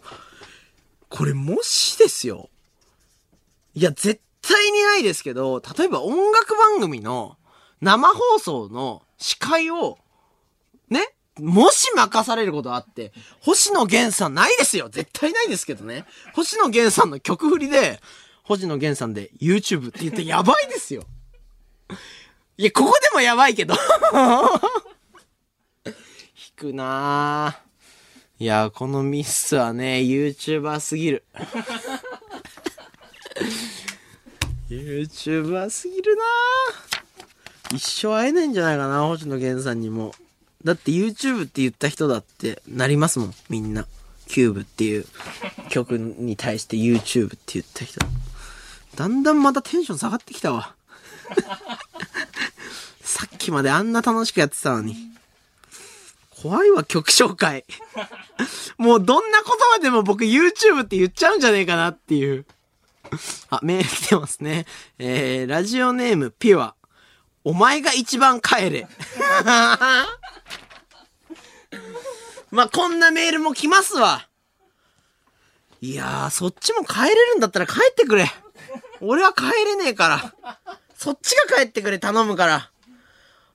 これもしですよ。いや、絶対にないですけど、例えば音楽番組の生放送の司会を、ね、もし任されることあって、星野源さんないですよ絶対ないですけどね。星野源さんの曲振りで、星野源さんで YouTube って言ってやばいですよ。いや、ここでもやばいけど。引くなぁ。いや、このミスはね、YouTuber すぎる。YouTuber すぎるなぁ。一生会えないんじゃないかな、星野源さんにも。だって YouTube って言った人だってなりますもん、みんな。キューブっていう曲に対して YouTube って言った人。だんだんまたテンション下がってきたわ。さっきまであんな楽しくやってたのに。怖いわ、曲紹介。もうどんな言葉でも僕 YouTube って言っちゃうんじゃねえかなっていう。あ、メール来てますね。えー、ラジオネームピュア。お前が一番帰れ。まあ、こんなメールも来ますわ。いやー、そっちも帰れるんだったら帰ってくれ。俺は帰れねえから。そっちが帰ってくれ、頼むから。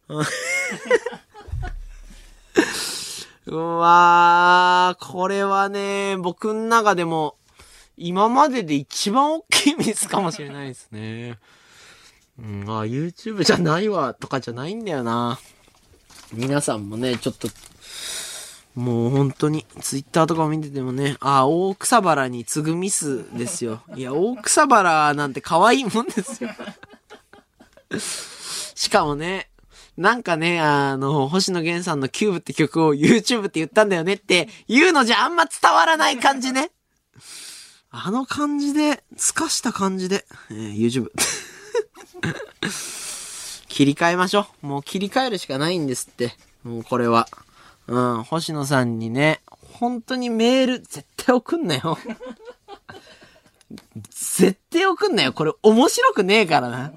うわー、これはね、僕の中でも、今までで一番大きいミスかもしれないですね。うん、あ、YouTube じゃないわ、とかじゃないんだよな。皆さんもね、ちょっと、もう本当に、ツイッターとかを見ててもね、あ、大草原に次ぐミスですよ。いや、大草原なんて可愛いもんですよ。しかもね、なんかね、あの、星野源さんのキューブって曲を YouTube って言ったんだよねって言うのじゃあんま伝わらない感じね。あの感じで、透かした感じで、えー YouTube。切り替えましょう。もう切り替えるしかないんですって。もうこれは。うん、星野さんにね、本当にメール絶対送んなよ。絶対送んなよ。これ面白くねえからな。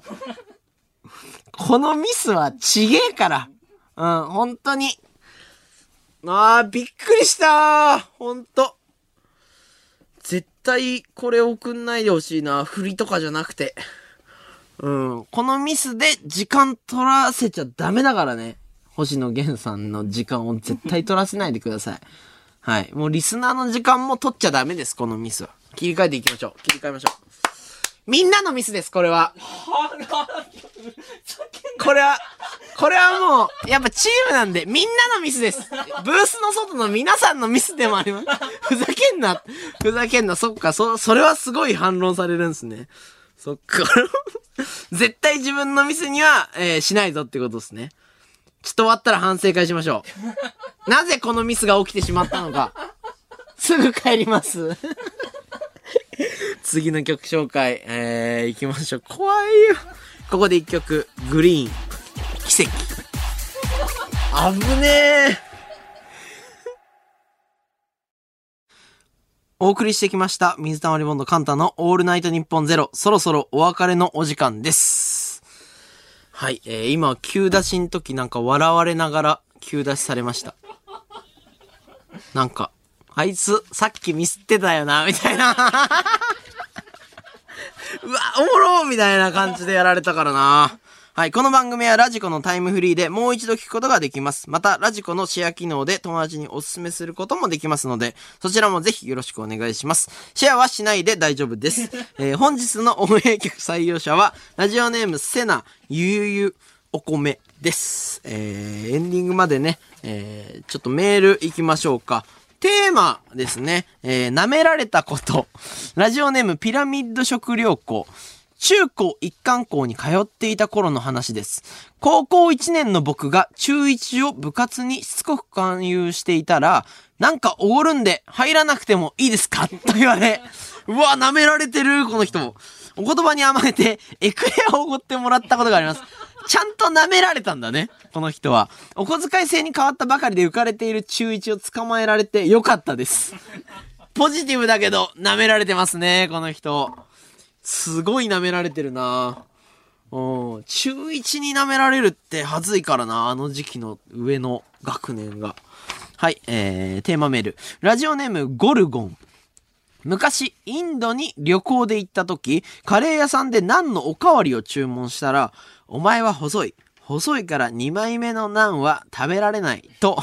このミスはちげえから。うん、本当に。あー、びっくりしたー。ほんと。絶対これ送んないでほしいな。振りとかじゃなくて。うん。このミスで時間取らせちゃダメだからね。星野源さんの時間を絶対取らせないでください。はい。もうリスナーの時間も取っちゃダメです、このミスは。切り替えていきましょう。切り替えましょう。みんなのミスです、これは。これは、これはもう、やっぱチームなんで、みんなのミスです。ブースの外の皆さんのミスでもあります。ふざけんな。ふざけんな。そっか、そ、それはすごい反論されるんですね。そっか。絶対自分のミスには、えーしないぞってことですね。ちょっと終わったら反省会しましょう。なぜこのミスが起きてしまったのか。すぐ帰ります。次の曲紹介、えー、行きましょう。怖いよ。ここで一曲、グリーン、奇跡。危ねえ。お送りしてきました。水溜りボンドカンタのオールナイトニッポンゼロ。そろそろお別れのお時間です。はい、えー、今、急出しの時なんか笑われながら急出しされました。なんか、あいつ、さっきミスってたよな、みたいな。うわ、おもろみたいな感じでやられたからな。はい、この番組はラジコのタイムフリーでもう一度聞くことができます。また、ラジコのシェア機能で友達にお勧めすることもできますので、そちらもぜひよろしくお願いします。シェアはしないで大丈夫です。えー本日のオンエア曲採用者は、ラジオネームセナゆゆゆお米です。えーエンディングまでね、えーちょっとメール行きましょうか。テーマですね。えー舐められたこと。ラジオネームピラミッド食料庫。中高一貫校に通っていた頃の話です。高校1年の僕が中1を部活にしつこく勧誘していたら、なんかおごるんで入らなくてもいいですか？と言われ、うわ、舐められてる、この人も。お言葉に甘えて、エクレアをおごってもらったことがあります。ちゃんと舐められたんだね、この人は。お小遣い制に変わったばかりで浮かれている中1を捕まえられてよかったです。ポジティブだけど、舐められてますね、この人。すごい舐められてるなうん。中1に舐められるってはずいからな、あの時期の上の学年が。はい、えー、テーマメール。ラジオネーム、ゴルゴン。昔、インドに旅行で行った時、カレー屋さんでナンのおかわりを注文したら、お前は細い。細いから2枚目のナンは食べられない。と、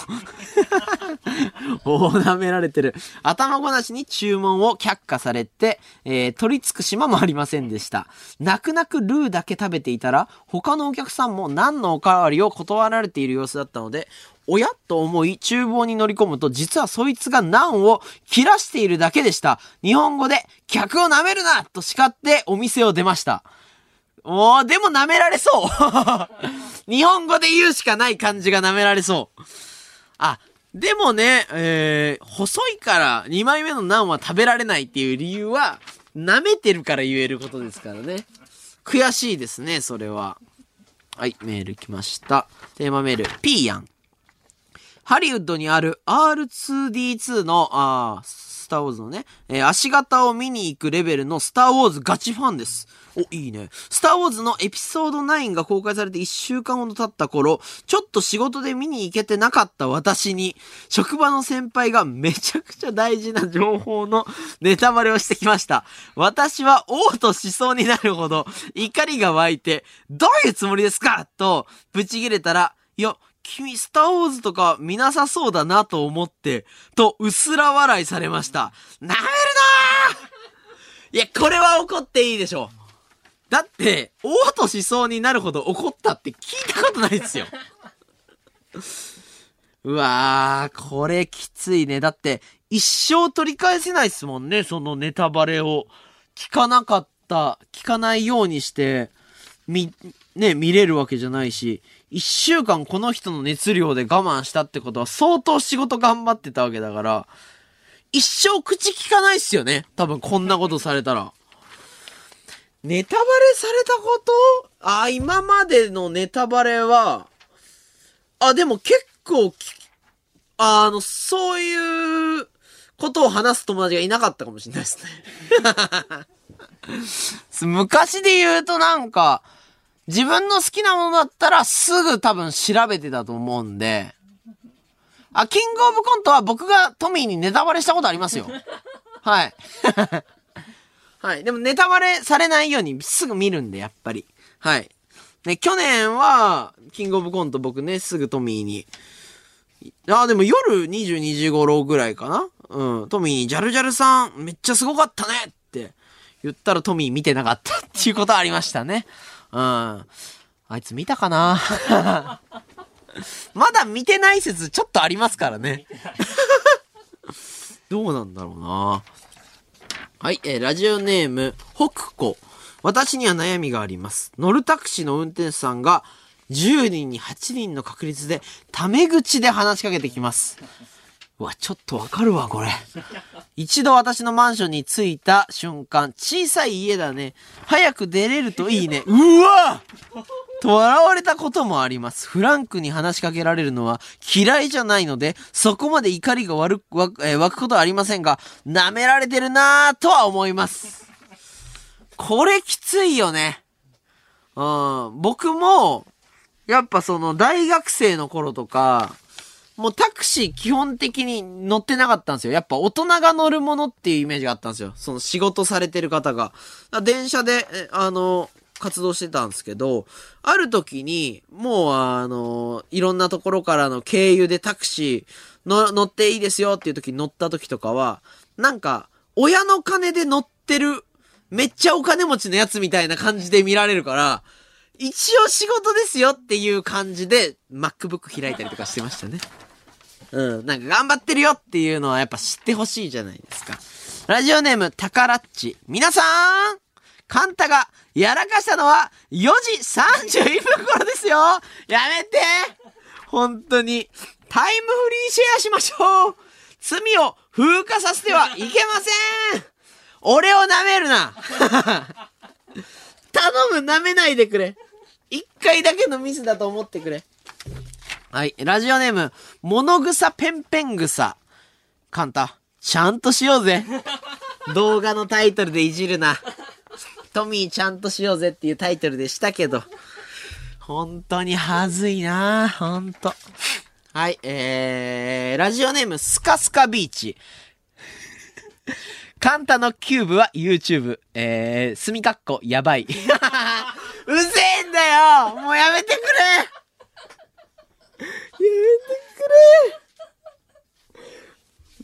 大舐められてる。頭ごなしに注文を却下されて、えー取り付く島もありませんでした。泣く泣くルーだけ食べていたら、他のお客さんもナンのおかわりを断られている様子だったので、おやと思い厨房に乗り込むと、実はそいつがナンを切らしているだけでした。日本語で、客を舐めるなと叱ってお店を出ました。おー、でも舐められそう日本語で言うしかない感じが舐められそう。あ、でもね、えー、細いから2枚目のナンは食べられないっていう理由は、舐めてるから言えることですからね。悔しいですね、それは。はい、メール来ました。テーマメール、ピーヤン。ハリウッドにある R2D2 の、あスターウォーズのね、えー足型を見に行くレベルのスターウォーズガチファンです。お、いいね。スターウォーズのエピソード9が公開されて1週間ほど経った頃、ちょっと仕事で見に行けてなかった私に、職場の先輩がめちゃくちゃ大事な情報のネタバレをしてきました。私は嘔吐しそうになるほど怒りが湧いて、どういうつもりですかと、ぶち切れたら、いや、君、スターウォーズとか見なさそうだなと思って、と、うすら笑いされました。なめるなーいや、これは怒っていいでしょう。だって、嘔吐しそうになるほど怒ったって聞いたことないですよ。うわー、これきついね。だって、一生取り返せないっすもんね、そのネタバレを。聞かなかった、聞かないようにして、み、ね、見れるわけじゃないし、一週間この人の熱量で我慢したってことは相当仕事頑張ってたわけだから、一生口聞かないっすよね。多分こんなことされたら。ネタバレされたこと？あ、今までのネタバレは、あ、でも結構、あの、そういうことを話す友達がいなかったかもしれないですね。昔で言うとなんか、自分の好きなものだったらすぐ多分調べてたと思うんで、あ、キングオブコントは僕がトミーにネタバレしたことありますよ。はい。はい。でもネタバレされないようにすぐ見るんで、やっぱり。はい。ね、去年は、キングオブコント僕ね、すぐトミーに。あ、でも夜22時頃ぐらいかな？うん。トミーに、ジャルジャルさん、めっちゃすごかったねって言ったらトミー見てなかった っていうことありましたね。うん。あいつ見たかな？まだ見てない説ちょっとありますからね。どうなんだろうなはい、えーラジオネーム、北子。私には悩みがあります。乗るタクシーの運転手さんが、10人に8人の確率で、タメ口で話しかけてきます。うわ、ちょっとわかるわ、これ。一度私のマンションに着いた瞬間、小さい家だね。早く出れるといいね。うわと笑われたこともあります。フランクに話しかけられるのは嫌いじゃないので、そこまで怒りが悪く湧く,、え湧くことはありませんが、舐められてるなぁとは思います。これきついよね。うん、僕も、やっぱその大学生の頃とか、もうタクシー基本的に乗ってなかったんですよ。やっぱ大人が乗るものっていうイメージがあったんですよ。その仕事されてる方が。電車で、あの、活動してたんですけど、ある時に、もうあの、いろんなところからの経由でタクシーの乗っていいですよっていう時に乗った時とかは、なんか、親の金で乗ってる、めっちゃお金持ちのやつみたいな感じで見られるから、一応仕事ですよっていう感じで MacBook 開いたりとかしてましたね。うん。なんか頑張ってるよっていうのはやっぱ知ってほしいじゃないですか。ラジオネーム、タカラッチ。皆さんカンタがやらかしたのは4時31分頃ですよやめて本当に。タイムフリーシェアしましょう罪を風化させてはいけません俺を舐めるな頼む舐めないでくれ一回だけのミスだと思ってくれ。はい。ラジオネーム、モノグサペンペングサ。カンタ、ちゃんとしようぜ。動画のタイトルでいじるな。トミーちゃんとしようぜっていうタイトルでしたけど、本当にはずいな本当はい、えー、ラジオネームスカスカビーチ。カンタのキューブは YouTube。えー、すみかっこやばい。うぜえんだよもうやめてくれやめてくれ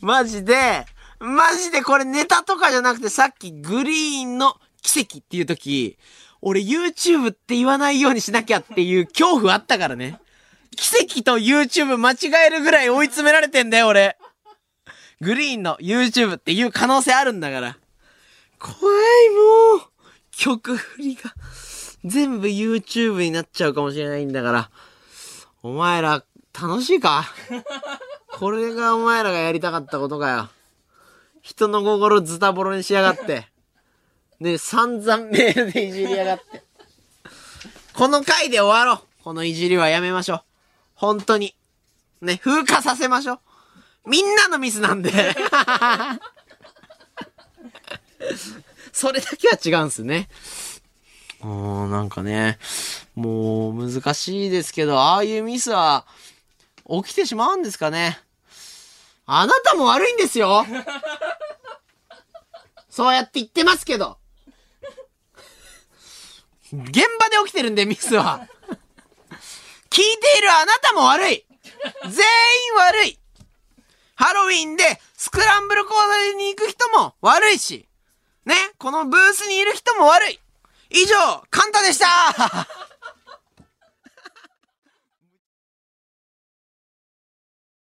マジで、マジでこれネタとかじゃなくてさっきグリーンの奇跡っていう時、俺 YouTube って言わないようにしなきゃっていう恐怖あったからね。奇跡と YouTube 間違えるぐらい追い詰められてんだよ俺。グリーンの YouTube っていう可能性あるんだから。怖いもう。曲振りが全部 YouTube になっちゃうかもしれないんだから。お前ら楽しいか？これがお前らがやりたかったことかよ。人の心ズタボロにしやがって。で、散々メールでいじりやがって。この回で終わろう。このいじりはやめましょう。本当に。ね、風化させましょう。みんなのミスなんで。それだけは違うんすね。もうなんかね、もう難しいですけど、ああいうミスは起きてしまうんですかね。あなたも悪いんですよ そうやって言ってますけど。現場で起きてるんで、ミスは。聞いているあなたも悪い全員悪いハロウィンでスクランブル交差点に行く人も悪いし、ね、このブースにいる人も悪い以上、カンタでした。